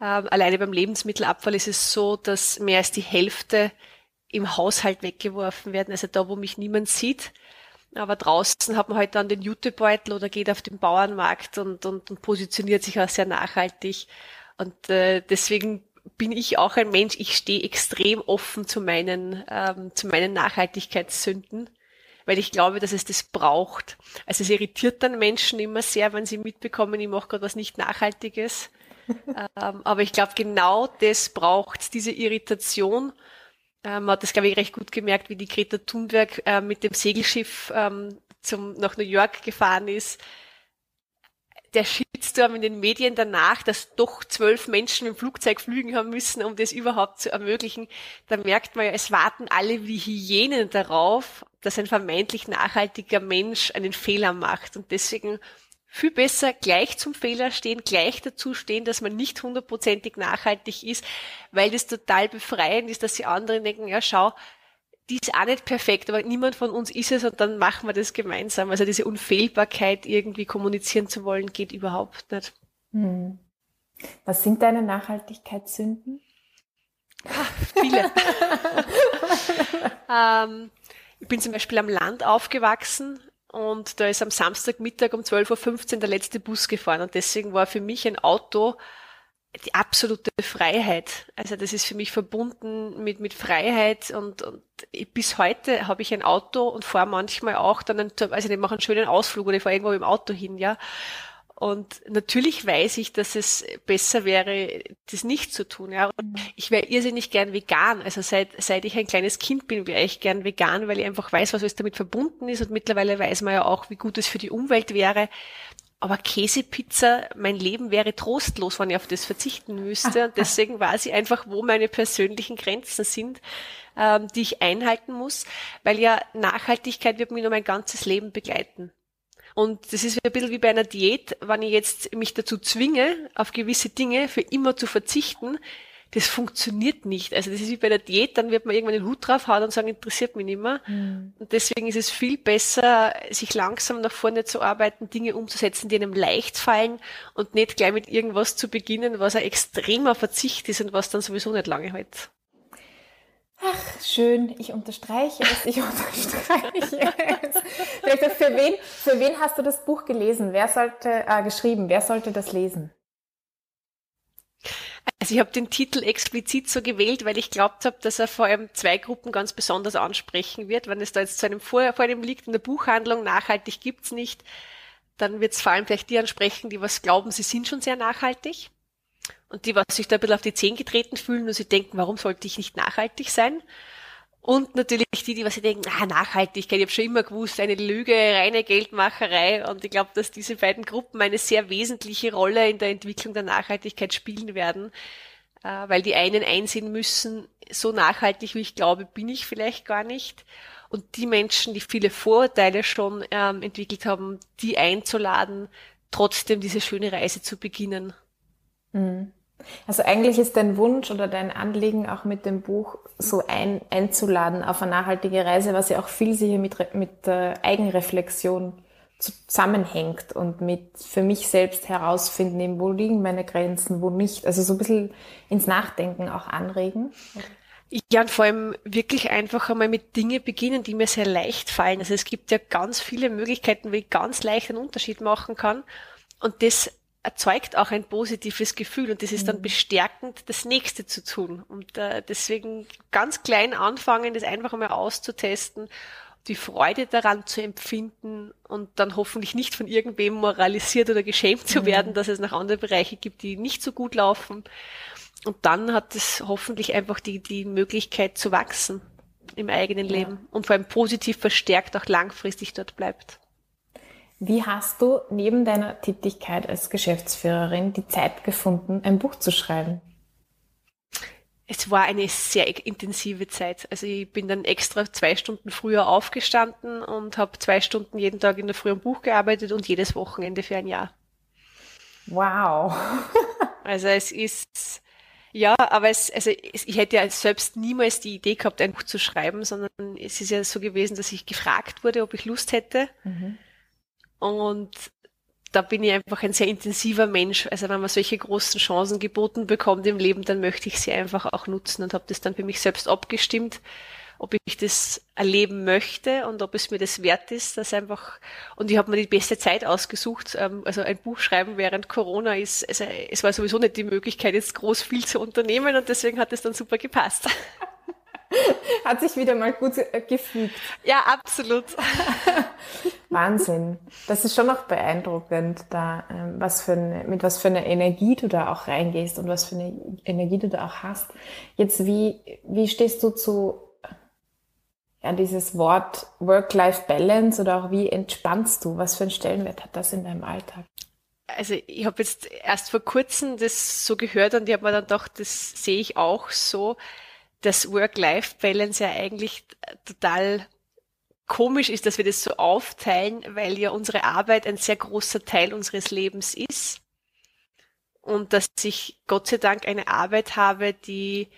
Ähm, alleine beim Lebensmittelabfall ist es so, dass mehr als die Hälfte im Haushalt weggeworfen werden, also da, wo mich niemand sieht. Aber draußen hat man halt dann den Jutebeutel oder geht auf den Bauernmarkt und, und, und positioniert sich auch sehr nachhaltig. Und äh, deswegen bin ich auch ein Mensch, ich stehe extrem offen zu meinen, ähm, zu meinen Nachhaltigkeitssünden, weil ich glaube, dass es das braucht. Also es irritiert dann Menschen immer sehr, wenn sie mitbekommen, ich mache gerade was nicht Nachhaltiges. ähm, aber ich glaube, genau das braucht diese Irritation ähm, hat das, glaube ich, recht gut gemerkt, wie die Greta Thunberg äh, mit dem Segelschiff ähm, zum, nach New York gefahren ist. Der Shitstorm in den Medien danach, dass doch zwölf Menschen im Flugzeug flügen haben müssen, um das überhaupt zu ermöglichen, da merkt man ja, es warten alle wie Hyänen darauf, dass ein vermeintlich nachhaltiger Mensch einen Fehler macht. Und deswegen viel besser gleich zum Fehler stehen, gleich dazu stehen, dass man nicht hundertprozentig nachhaltig ist, weil das total befreiend ist, dass die anderen denken, ja schau, die ist auch nicht perfekt, aber niemand von uns ist es und dann machen wir das gemeinsam. Also diese Unfehlbarkeit irgendwie kommunizieren zu wollen, geht überhaupt nicht. Hm. Was sind deine Nachhaltigkeitssünden? Ah, viele. ähm, ich bin zum Beispiel am Land aufgewachsen und da ist am Samstagmittag um 12.15 Uhr der letzte Bus gefahren und deswegen war für mich ein Auto die absolute Freiheit. Also das ist für mich verbunden mit, mit Freiheit und, und bis heute habe ich ein Auto und fahre manchmal auch dann, einen, also ich mache einen schönen Ausflug oder ich fahre irgendwo im Auto hin, ja. Und natürlich weiß ich, dass es besser wäre, das nicht zu tun. Ja. Und ich wäre irrsinnig gern vegan. Also seit, seit ich ein kleines Kind bin, wäre ich gern vegan, weil ich einfach weiß, was alles damit verbunden ist. Und mittlerweile weiß man ja auch, wie gut es für die Umwelt wäre. Aber Käsepizza, mein Leben wäre trostlos, wenn ich auf das verzichten müsste. Und deswegen weiß ich einfach, wo meine persönlichen Grenzen sind, ähm, die ich einhalten muss, weil ja Nachhaltigkeit wird mich nur mein ganzes Leben begleiten. Und das ist ein bisschen wie bei einer Diät, wenn ich jetzt mich dazu zwinge, auf gewisse Dinge für immer zu verzichten, das funktioniert nicht. Also das ist wie bei der Diät, dann wird man irgendwann den Hut draufhauen und sagen, interessiert mich nicht mehr. Mhm. Und deswegen ist es viel besser, sich langsam nach vorne zu arbeiten, Dinge umzusetzen, die einem leicht fallen und nicht gleich mit irgendwas zu beginnen, was ein extremer Verzicht ist und was dann sowieso nicht lange hält. Ach, schön, ich unterstreiche es, ich unterstreiche es. für, wen, für wen hast du das Buch gelesen? Wer sollte, äh, geschrieben? Wer sollte das lesen? Also ich habe den Titel explizit so gewählt, weil ich glaubt habe, dass er vor allem zwei Gruppen ganz besonders ansprechen wird. Wenn es da jetzt zu einem vor, vor dem liegt in der Buchhandlung, nachhaltig gibt's nicht, dann wird es vor allem vielleicht die ansprechen, die was glauben, sie sind schon sehr nachhaltig. Und die, was sich da ein bisschen auf die Zehen getreten fühlen und sie denken, warum sollte ich nicht nachhaltig sein? Und natürlich die, die was sie denken, ah, Nachhaltigkeit, ich habe schon immer gewusst, eine Lüge, reine Geldmacherei. Und ich glaube, dass diese beiden Gruppen eine sehr wesentliche Rolle in der Entwicklung der Nachhaltigkeit spielen werden, äh, weil die einen einsehen müssen, so nachhaltig wie ich glaube, bin ich vielleicht gar nicht. Und die Menschen, die viele Vorurteile schon ähm, entwickelt haben, die einzuladen, trotzdem diese schöne Reise zu beginnen. Mhm. Also eigentlich ist dein Wunsch oder dein Anliegen auch mit dem Buch so ein, einzuladen auf eine nachhaltige Reise, was ja auch viel sicher mit, mit äh, Eigenreflexion zusammenhängt und mit für mich selbst herausfinden, wo liegen meine Grenzen, wo nicht. Also so ein bisschen ins Nachdenken auch anregen. Ja, und vor allem wirklich einfach einmal mit Dingen beginnen, die mir sehr leicht fallen. Also es gibt ja ganz viele Möglichkeiten, wie ich ganz leicht einen Unterschied machen kann. Und das erzeugt auch ein positives Gefühl und das ist dann mhm. bestärkend, das nächste zu tun. Und äh, deswegen ganz klein anfangen, das einfach einmal auszutesten, die Freude daran zu empfinden und dann hoffentlich nicht von irgendwem moralisiert oder geschämt zu mhm. werden, dass es noch andere Bereiche gibt, die nicht so gut laufen. Und dann hat es hoffentlich einfach die, die Möglichkeit zu wachsen im eigenen Leben ja. und vor allem positiv verstärkt auch langfristig dort bleibt. Wie hast du neben deiner Tätigkeit als Geschäftsführerin die Zeit gefunden, ein Buch zu schreiben? Es war eine sehr intensive Zeit. Also ich bin dann extra zwei Stunden früher aufgestanden und habe zwei Stunden jeden Tag in der Früh am Buch gearbeitet und jedes Wochenende für ein Jahr. Wow. also es ist ja, aber es, also ich hätte ja selbst niemals die Idee gehabt, ein Buch zu schreiben, sondern es ist ja so gewesen, dass ich gefragt wurde, ob ich Lust hätte. Mhm. Und da bin ich einfach ein sehr intensiver Mensch. Also wenn man solche großen Chancen geboten bekommt im Leben, dann möchte ich sie einfach auch nutzen und habe das dann für mich selbst abgestimmt, ob ich das erleben möchte und ob es mir das wert ist, dass einfach und ich habe mir die beste Zeit ausgesucht. Ähm, also ein Buch schreiben während Corona ist, also es war sowieso nicht die Möglichkeit, jetzt groß viel zu unternehmen und deswegen hat es dann super gepasst. Hat sich wieder mal gut äh, gefügt. Ja, absolut. Wahnsinn. Das ist schon noch beeindruckend, da, ähm, was für eine, mit was für einer Energie du da auch reingehst und was für eine Energie du da auch hast. Jetzt, wie, wie stehst du zu, ja, dieses Wort Work-Life-Balance oder auch wie entspannst du? Was für einen Stellenwert hat das in deinem Alltag? Also ich habe jetzt erst vor kurzem das so gehört und ich habe mir dann gedacht, das sehe ich auch so dass Work-Life-Balance ja eigentlich total komisch ist, dass wir das so aufteilen, weil ja unsere Arbeit ein sehr großer Teil unseres Lebens ist. Und dass ich Gott sei Dank eine Arbeit habe, die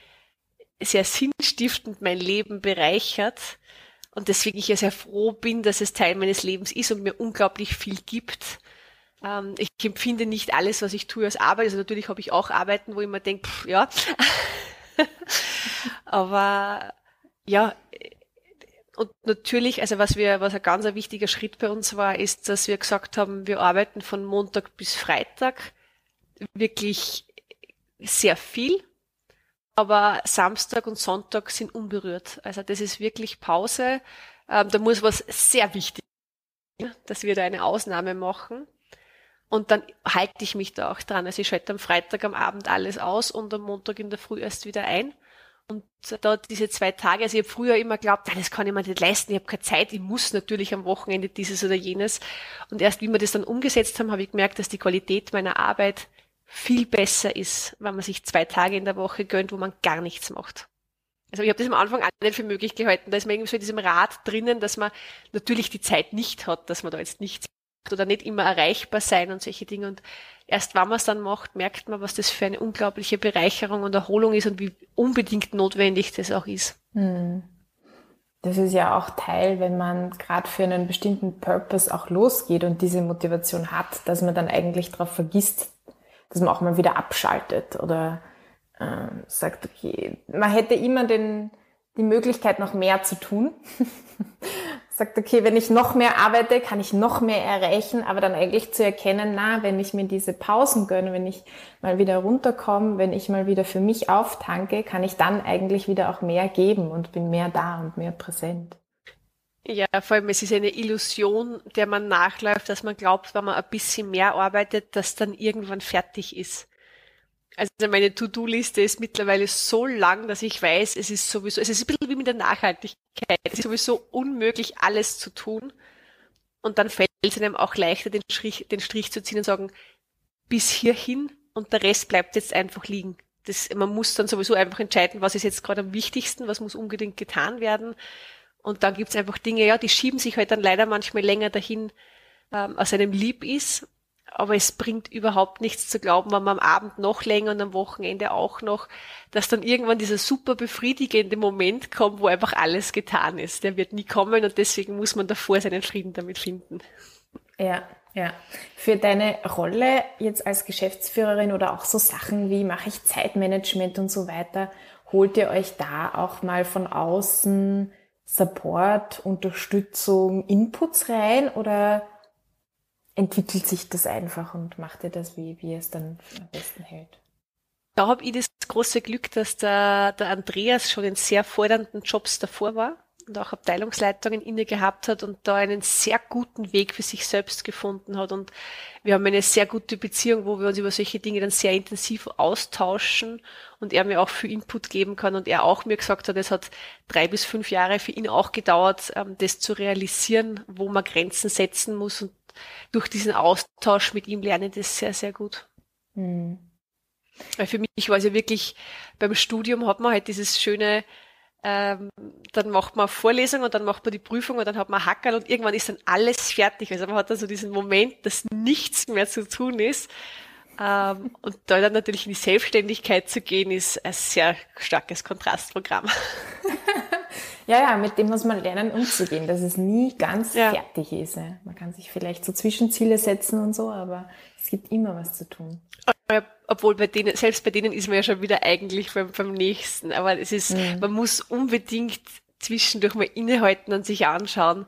sehr sinnstiftend mein Leben bereichert. Und deswegen ich ja sehr froh bin, dass es Teil meines Lebens ist und mir unglaublich viel gibt. Ähm, ich empfinde nicht alles, was ich tue, als Arbeit. Also natürlich habe ich auch Arbeiten, wo ich mir denke, pff, ja, Aber ja, und natürlich, also was wir, was ein ganz wichtiger Schritt bei uns war, ist, dass wir gesagt haben, wir arbeiten von Montag bis Freitag wirklich sehr viel, aber Samstag und Sonntag sind unberührt. Also das ist wirklich Pause. Ähm, da muss was sehr wichtig, dass wir da eine Ausnahme machen. Und dann halte ich mich da auch dran. Also ich schalte am Freitag am Abend alles aus und am Montag in der Früh erst wieder ein. Und da diese zwei Tage, also ich habe früher immer geglaubt, das kann ich mir nicht leisten, ich habe keine Zeit, ich muss natürlich am Wochenende dieses oder jenes. Und erst wie wir das dann umgesetzt haben, habe ich gemerkt, dass die Qualität meiner Arbeit viel besser ist, wenn man sich zwei Tage in der Woche gönnt, wo man gar nichts macht. Also ich habe das am Anfang auch nicht für möglich gehalten. Da ist man irgendwie so in diesem Rad drinnen, dass man natürlich die Zeit nicht hat, dass man da jetzt nichts oder nicht immer erreichbar sein und solche Dinge. Und erst wenn man es dann macht, merkt man, was das für eine unglaubliche Bereicherung und Erholung ist und wie unbedingt notwendig das auch ist. Hm. Das ist ja auch Teil, wenn man gerade für einen bestimmten Purpose auch losgeht und diese Motivation hat, dass man dann eigentlich darauf vergisst, dass man auch mal wieder abschaltet oder äh, sagt, okay, man hätte immer den, die Möglichkeit, noch mehr zu tun. sagt, okay, wenn ich noch mehr arbeite, kann ich noch mehr erreichen, aber dann eigentlich zu erkennen, na, wenn ich mir diese Pausen gönne, wenn ich mal wieder runterkomme, wenn ich mal wieder für mich auftanke, kann ich dann eigentlich wieder auch mehr geben und bin mehr da und mehr präsent. Ja, vor allem es ist eine Illusion, der man nachläuft, dass man glaubt, wenn man ein bisschen mehr arbeitet, dass dann irgendwann fertig ist. Also meine To-Do-Liste ist mittlerweile so lang, dass ich weiß, es ist sowieso, es ist ein bisschen wie mit der Nachhaltigkeit. Es ist sowieso unmöglich, alles zu tun. Und dann fällt es einem auch leichter, den Strich, den Strich zu ziehen und sagen, bis hierhin und der Rest bleibt jetzt einfach liegen. Das, man muss dann sowieso einfach entscheiden, was ist jetzt gerade am wichtigsten, was muss unbedingt getan werden. Und dann gibt's einfach Dinge, ja, die schieben sich halt dann leider manchmal länger dahin, ähm, als einem lieb ist aber es bringt überhaupt nichts zu glauben, wenn man am Abend noch länger und am Wochenende auch noch, dass dann irgendwann dieser super befriedigende Moment kommt, wo einfach alles getan ist. Der wird nie kommen und deswegen muss man davor seinen Frieden damit finden. Ja, ja. Für deine Rolle jetzt als Geschäftsführerin oder auch so Sachen wie mache ich Zeitmanagement und so weiter, holt ihr euch da auch mal von außen Support, Unterstützung, Inputs rein oder entwickelt sich das einfach und macht ihr das, wie, wie es dann am besten hält. Da habe ich das große Glück, dass der, der Andreas schon in sehr fordernden Jobs davor war und auch Abteilungsleitungen inne gehabt hat und da einen sehr guten Weg für sich selbst gefunden hat. Und wir haben eine sehr gute Beziehung, wo wir uns über solche Dinge dann sehr intensiv austauschen und er mir auch viel Input geben kann und er auch mir gesagt hat, es hat drei bis fünf Jahre für ihn auch gedauert, ähm, das zu realisieren, wo man Grenzen setzen muss und durch diesen Austausch mit ihm lerne ich das sehr, sehr gut. Mhm. Weil für mich war es ja wirklich, beim Studium hat man halt dieses schöne, ähm, dann macht man Vorlesung und dann macht man die Prüfung und dann hat man Hackerl und irgendwann ist dann alles fertig. Also man hat dann so diesen Moment, dass nichts mehr zu tun ist. Ähm, und da dann natürlich in die Selbstständigkeit zu gehen, ist ein sehr starkes Kontrastprogramm. Ja, ja, mit dem muss man lernen umzugehen, dass es nie ganz ja. fertig ist. Man kann sich vielleicht so Zwischenziele setzen und so, aber es gibt immer was zu tun. Obwohl bei denen, selbst bei denen ist man ja schon wieder eigentlich beim, beim nächsten. Aber es ist, mhm. man muss unbedingt zwischendurch mal innehalten und sich anschauen,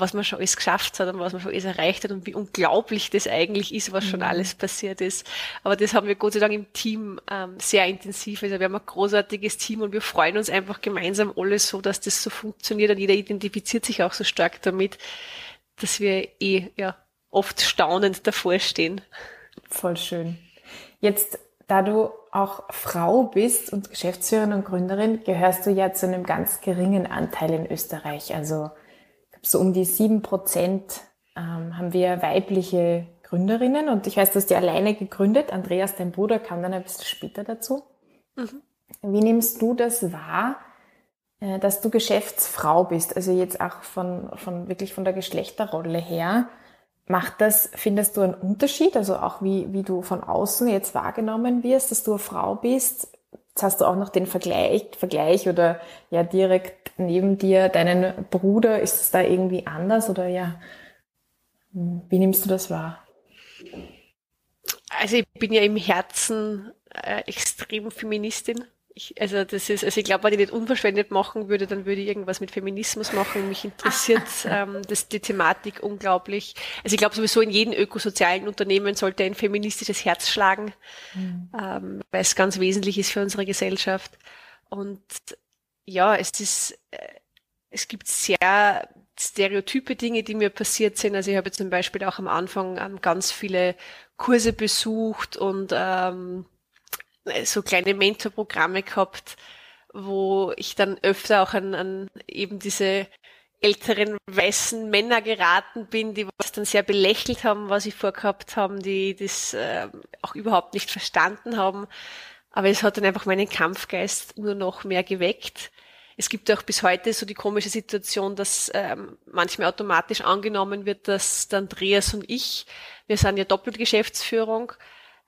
was man schon alles geschafft hat und was man schon alles erreicht hat und wie unglaublich das eigentlich ist, was schon mhm. alles passiert ist. Aber das haben wir Gott sei Dank im Team ähm, sehr intensiv. Also wir haben ein großartiges Team und wir freuen uns einfach gemeinsam alles so, dass das so funktioniert und jeder identifiziert sich auch so stark damit, dass wir eh ja oft staunend davor stehen. Voll schön. Jetzt, da du auch Frau bist und Geschäftsführerin und Gründerin, gehörst du ja zu einem ganz geringen Anteil in Österreich. Also so um die sieben Prozent ähm, haben wir weibliche Gründerinnen und ich weiß, du hast die alleine gegründet. Andreas, dein Bruder, kam dann ein bisschen später dazu. Mhm. Wie nimmst du das wahr, äh, dass du Geschäftsfrau bist? Also jetzt auch von, von wirklich von der Geschlechterrolle her. Macht das, findest du einen Unterschied? Also auch wie, wie du von außen jetzt wahrgenommen wirst, dass du eine Frau bist? Jetzt hast du auch noch den Vergleich, Vergleich oder ja direkt neben dir deinen Bruder. Ist es da irgendwie anders oder ja? Wie nimmst du das wahr? Also ich bin ja im Herzen äh, extrem Feministin ich, also das ist, also ich glaube, wenn ich nicht unverschwendet machen würde, dann würde ich irgendwas mit Feminismus machen. Mich interessiert ähm, das, die Thematik unglaublich. Also ich glaube sowieso in jedem ökosozialen Unternehmen sollte ein feministisches Herz schlagen, mhm. ähm, weil es ganz wesentlich ist für unsere Gesellschaft. Und ja, es ist, äh, es gibt sehr stereotype Dinge, die mir passiert sind. Also ich habe zum Beispiel auch am Anfang ähm, ganz viele Kurse besucht und ähm, so kleine Mentorprogramme gehabt, wo ich dann öfter auch an, an eben diese älteren weißen Männer geraten bin, die was dann sehr belächelt haben, was ich vorgehabt haben, die das äh, auch überhaupt nicht verstanden haben. Aber es hat dann einfach meinen Kampfgeist nur noch mehr geweckt. Es gibt auch bis heute so die komische Situation, dass ähm, manchmal automatisch angenommen wird, dass der Andreas und ich, wir sind ja Doppelgeschäftsführung,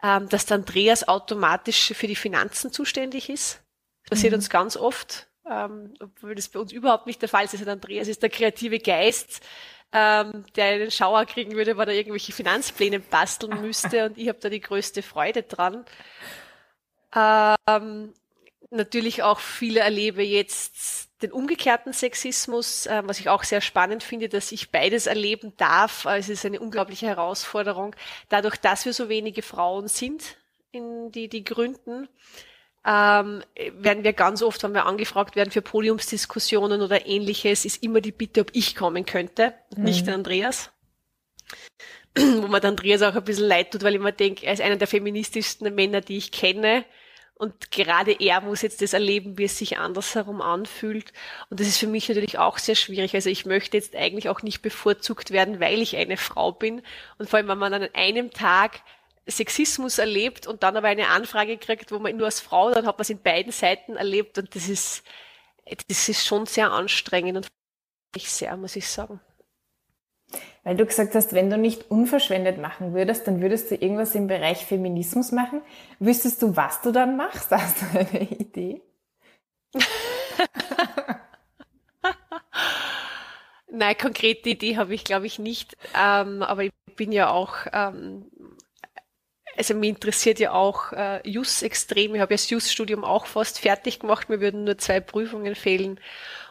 ähm, dass der Andreas automatisch für die Finanzen zuständig ist. Das passiert mhm. uns ganz oft, ähm, obwohl das bei uns überhaupt nicht der Fall ist. Also der Andreas ist der kreative Geist, ähm, der einen Schauer kriegen würde, weil er irgendwelche Finanzpläne basteln müsste und ich habe da die größte Freude dran. Ähm, natürlich auch viele erlebe jetzt den umgekehrten Sexismus, äh, was ich auch sehr spannend finde, dass ich beides erleben darf. Äh, es ist eine unglaubliche Herausforderung. Dadurch, dass wir so wenige Frauen sind, in die, die gründen, ähm, werden wir ganz oft, wenn wir angefragt werden für Podiumsdiskussionen oder ähnliches, ist immer die Bitte, ob ich kommen könnte, mhm. nicht Andreas. Wo man Andreas auch ein bisschen leid tut, weil ich mir denke, er ist einer der feministischsten Männer, die ich kenne. Und gerade er muss jetzt das erleben, wie es sich andersherum anfühlt. Und das ist für mich natürlich auch sehr schwierig. Also ich möchte jetzt eigentlich auch nicht bevorzugt werden, weil ich eine Frau bin. Und vor allem, wenn man an einem Tag Sexismus erlebt und dann aber eine Anfrage kriegt, wo man nur als Frau, dann hat man es in beiden Seiten erlebt und das ist, das ist schon sehr anstrengend und ich sehr, muss ich sagen. Weil du gesagt hast, wenn du nicht unverschwendet machen würdest, dann würdest du irgendwas im Bereich Feminismus machen. Wüsstest du, was du dann machst? Hast du eine Idee? Nein, konkrete Idee habe ich, glaube ich, nicht. Ähm, aber ich bin ja auch ähm, also mich interessiert ja auch äh, JUS extrem. Ich habe ja das JUS-Studium auch fast fertig gemacht. Mir würden nur zwei Prüfungen fehlen.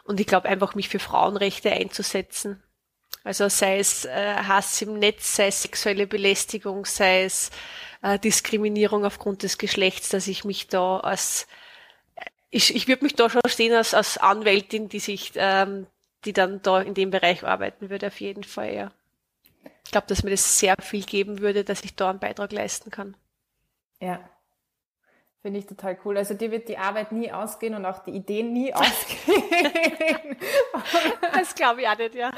Und ich glaube einfach, mich für Frauenrechte einzusetzen. Also sei es äh, Hass im Netz, sei es sexuelle Belästigung, sei es äh, Diskriminierung aufgrund des Geschlechts, dass ich mich da als ich, ich würde mich da schon stehen als, als Anwältin, die sich, ähm, die dann da in dem Bereich arbeiten würde, auf jeden Fall, ja. Ich glaube, dass mir das sehr viel geben würde, dass ich da einen Beitrag leisten kann. Ja. Finde ich total cool. Also dir wird die Arbeit nie ausgehen und auch die Ideen nie ausgehen. das glaube ich auch nicht, ja.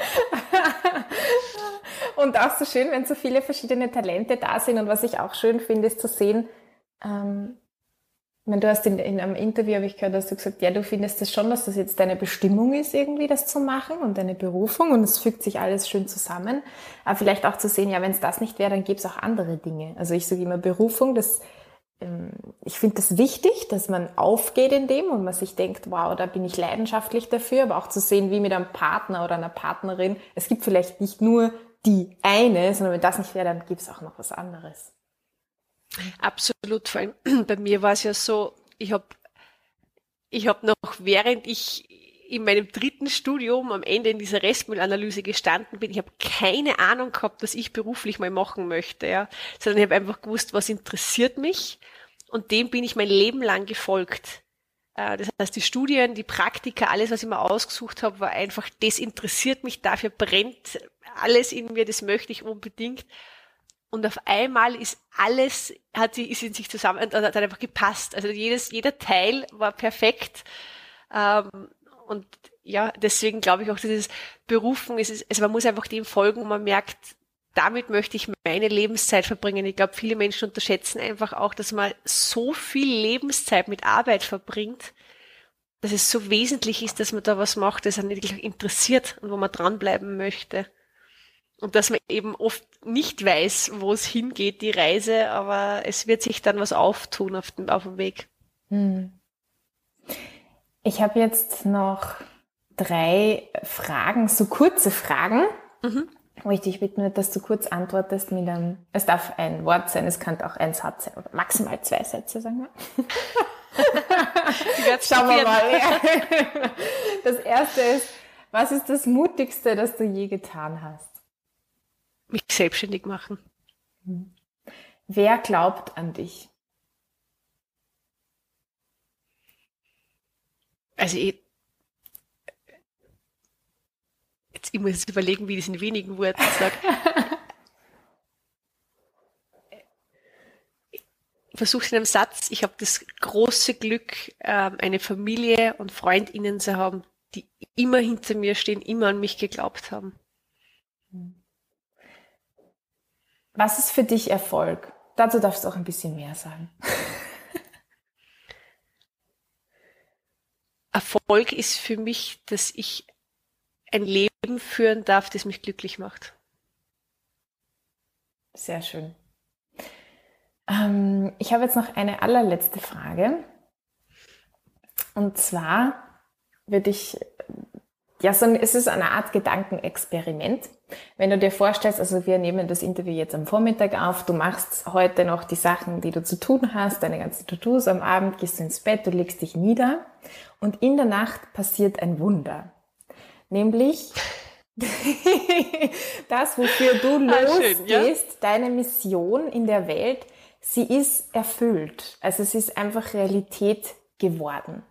und auch so schön, wenn so viele verschiedene Talente da sind. Und was ich auch schön finde, ist zu sehen, ähm, ich meine, du hast in, in einem Interview, habe ich gehört, hast du gesagt, ja, du findest das schon, dass das jetzt deine Bestimmung ist, irgendwie das zu machen und deine Berufung und es fügt sich alles schön zusammen. Aber vielleicht auch zu sehen, ja, wenn es das nicht wäre, dann gäbe es auch andere Dinge. Also ich sage immer Berufung, das, ich finde das wichtig, dass man aufgeht in dem und man sich denkt, wow, da bin ich leidenschaftlich dafür, aber auch zu sehen, wie mit einem Partner oder einer Partnerin, es gibt vielleicht nicht nur die eine, sondern wenn das nicht wäre, dann gibt es auch noch was anderes. Absolut. Vor allem bei mir war es ja so, ich habe ich hab noch, während ich in meinem dritten Studium am Ende in dieser Restmüllanalyse gestanden bin, ich habe keine Ahnung gehabt, was ich beruflich mal machen möchte, ja. Sondern ich habe einfach gewusst, was interessiert mich und dem bin ich mein Leben lang gefolgt. Äh, das heißt, die Studien, die Praktika, alles, was ich mir ausgesucht habe, war einfach, das interessiert mich, dafür brennt alles in mir, das möchte ich unbedingt. Und auf einmal ist alles, hat sie, ist in sich zusammen, hat einfach gepasst. Also jedes, jeder Teil war perfekt. Ähm, und ja, deswegen glaube ich auch, dass es Berufen ist, also man muss einfach dem folgen man merkt, damit möchte ich meine Lebenszeit verbringen. Ich glaube, viele Menschen unterschätzen einfach auch, dass man so viel Lebenszeit mit Arbeit verbringt, dass es so wesentlich ist, dass man da was macht, das einen wirklich interessiert und wo man dranbleiben möchte. Und dass man eben oft nicht weiß, wo es hingeht, die Reise, aber es wird sich dann was auftun auf dem, auf dem Weg. Hm. Ich habe jetzt noch drei Fragen, so kurze Fragen, mhm. Wo ich dich bitten würde, dass du kurz antwortest mit einem, es darf ein Wort sein, es kann auch ein Satz sein oder maximal zwei Sätze, sagen wir. Schauen wir mal. Das erste ist, was ist das Mutigste, das du je getan hast? mich selbstständig machen. Wer glaubt an dich? Also ich, jetzt, ich muss jetzt überlegen, wie ich das in wenigen Worten sage. ich versuche es in einem Satz. Ich habe das große Glück, ähm, eine Familie und Freundinnen zu haben, die immer hinter mir stehen, immer an mich geglaubt haben. Was ist für dich Erfolg? Dazu darfst du auch ein bisschen mehr sagen. Erfolg ist für mich, dass ich ein Leben führen darf, das mich glücklich macht. Sehr schön. Ähm, ich habe jetzt noch eine allerletzte Frage. Und zwar würde ich, ja, so, es ist eine Art Gedankenexperiment. Wenn du dir vorstellst, also wir nehmen das Interview jetzt am Vormittag auf, du machst heute noch die Sachen, die du zu tun hast, deine ganzen To-Dos, am Abend gehst du ins Bett, du legst dich nieder und in der Nacht passiert ein Wunder. Nämlich das, wofür du ah, losgehst, schön, ja? deine Mission in der Welt, sie ist erfüllt. Also es ist einfach Realität geworden.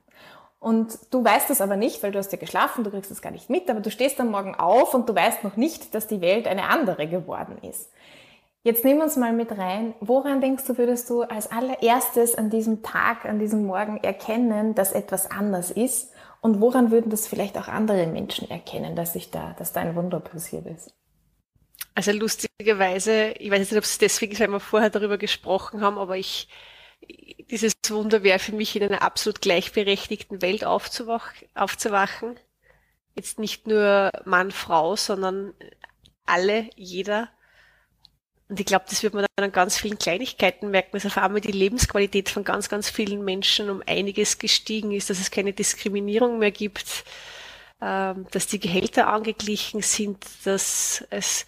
Und du weißt das aber nicht, weil du hast ja geschlafen, du kriegst das gar nicht mit, aber du stehst am Morgen auf und du weißt noch nicht, dass die Welt eine andere geworden ist. Jetzt nehmen wir uns mal mit rein. Woran denkst du, würdest du als allererstes an diesem Tag, an diesem Morgen erkennen, dass etwas anders ist? Und woran würden das vielleicht auch andere Menschen erkennen, dass sich da, dass da ein Wunder passiert ist? Also lustigerweise, ich weiß nicht, ob es deswegen ist, weil wir vorher darüber gesprochen haben, aber ich, dieses Wunder wäre für mich in einer absolut gleichberechtigten Welt aufzuwach, aufzuwachen. Jetzt nicht nur Mann, Frau, sondern alle, jeder. Und ich glaube, das wird man dann an ganz vielen Kleinigkeiten merken, dass auf einmal die Lebensqualität von ganz, ganz vielen Menschen um einiges gestiegen ist, dass es keine Diskriminierung mehr gibt, ähm, dass die Gehälter angeglichen sind, dass es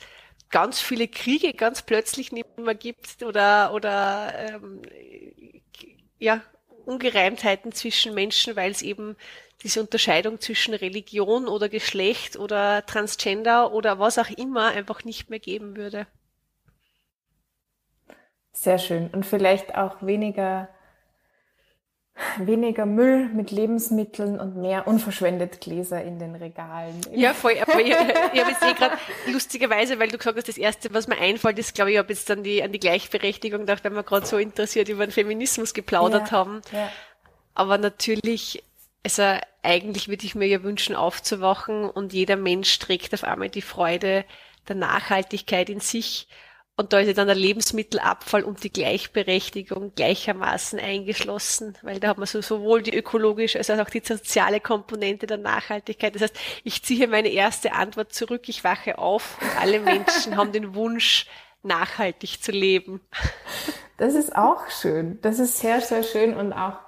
ganz viele Kriege ganz plötzlich nicht mehr gibt oder, oder ähm, ja, Ungereimtheiten zwischen Menschen, weil es eben diese Unterscheidung zwischen Religion oder Geschlecht oder Transgender oder was auch immer einfach nicht mehr geben würde. Sehr schön. Und vielleicht auch weniger weniger Müll mit Lebensmitteln und mehr unverschwendet Gläser in den Regalen. Ja, voll. Aber ich, ich habe jetzt eh gerade lustigerweise, weil du gesagt hast, das Erste, was mir einfällt, ist, glaube ich, ich habe jetzt an die, an die Gleichberechtigung gedacht, weil wir gerade so interessiert über den Feminismus geplaudert ja, haben. Ja. Aber natürlich, also eigentlich würde ich mir ja wünschen, aufzuwachen und jeder Mensch trägt auf einmal die Freude der Nachhaltigkeit in sich und da ist ja dann der Lebensmittelabfall und die Gleichberechtigung gleichermaßen eingeschlossen, weil da hat man so sowohl die ökologische als auch die soziale Komponente der Nachhaltigkeit. Das heißt, ich ziehe meine erste Antwort zurück, ich wache auf und alle Menschen haben den Wunsch, nachhaltig zu leben. Das ist auch schön. Das ist sehr, sehr schön und auch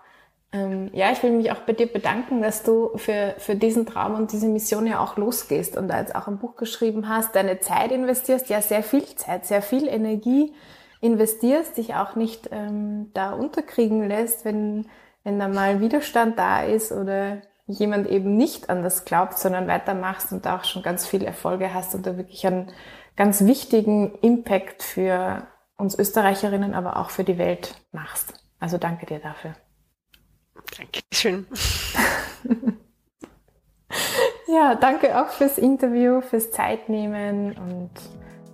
ähm, ja, ich will mich auch bei dir bedanken, dass du für, für diesen Traum und diese Mission ja auch losgehst und da jetzt auch ein Buch geschrieben hast, deine Zeit investierst, ja sehr viel Zeit, sehr viel Energie investierst, dich auch nicht ähm, da unterkriegen lässt, wenn, wenn da mal Widerstand da ist oder jemand eben nicht an das glaubt, sondern weitermachst und da auch schon ganz viele Erfolge hast und da wirklich einen ganz wichtigen Impact für uns Österreicherinnen, aber auch für die Welt machst. Also danke dir dafür. Dankeschön. ja, danke auch fürs Interview, fürs Zeitnehmen und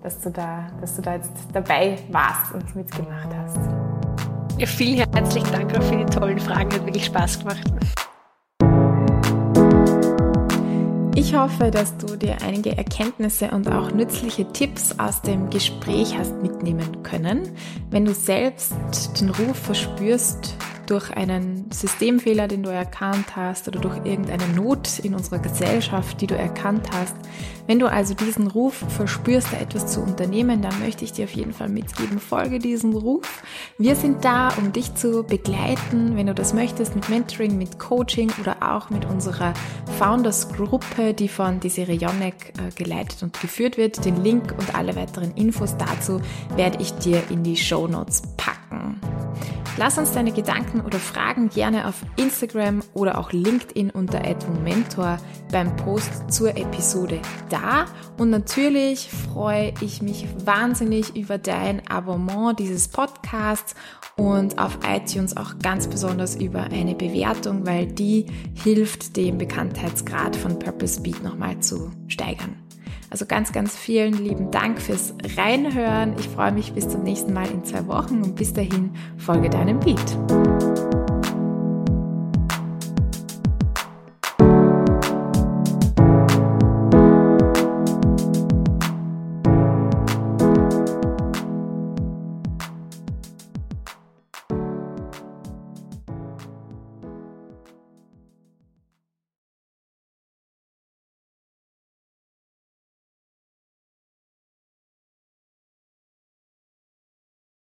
dass du da, dass du da jetzt dabei warst und mitgemacht hast. Ja, vielen herzlichen Dank auch für die tollen Fragen. Hat wirklich Spaß gemacht. Ich hoffe, dass du dir einige Erkenntnisse und auch nützliche Tipps aus dem Gespräch hast mitnehmen können. Wenn du selbst den Ruf verspürst, durch einen Systemfehler, den du erkannt hast oder durch irgendeine Not in unserer Gesellschaft, die du erkannt hast. Wenn du also diesen Ruf verspürst, da etwas zu unternehmen, dann möchte ich dir auf jeden Fall mitgeben, folge diesem Ruf. Wir sind da, um dich zu begleiten, wenn du das möchtest, mit Mentoring, mit Coaching oder auch mit unserer Founders Gruppe, die von Desiree Jonek äh, geleitet und geführt wird. Den Link und alle weiteren Infos dazu werde ich dir in die Show Notes packen. Lass uns deine Gedanken oder Fragen gerne auf Instagram oder auch LinkedIn unter Mentor beim Post zur Episode da. Und natürlich freue ich mich wahnsinnig über dein Abonnement dieses Podcasts und auf iTunes auch ganz besonders über eine Bewertung, weil die hilft, den Bekanntheitsgrad von Purpose Beat nochmal zu steigern. Also ganz, ganz vielen lieben Dank fürs Reinhören. Ich freue mich bis zum nächsten Mal in zwei Wochen und bis dahin folge deinem Beat.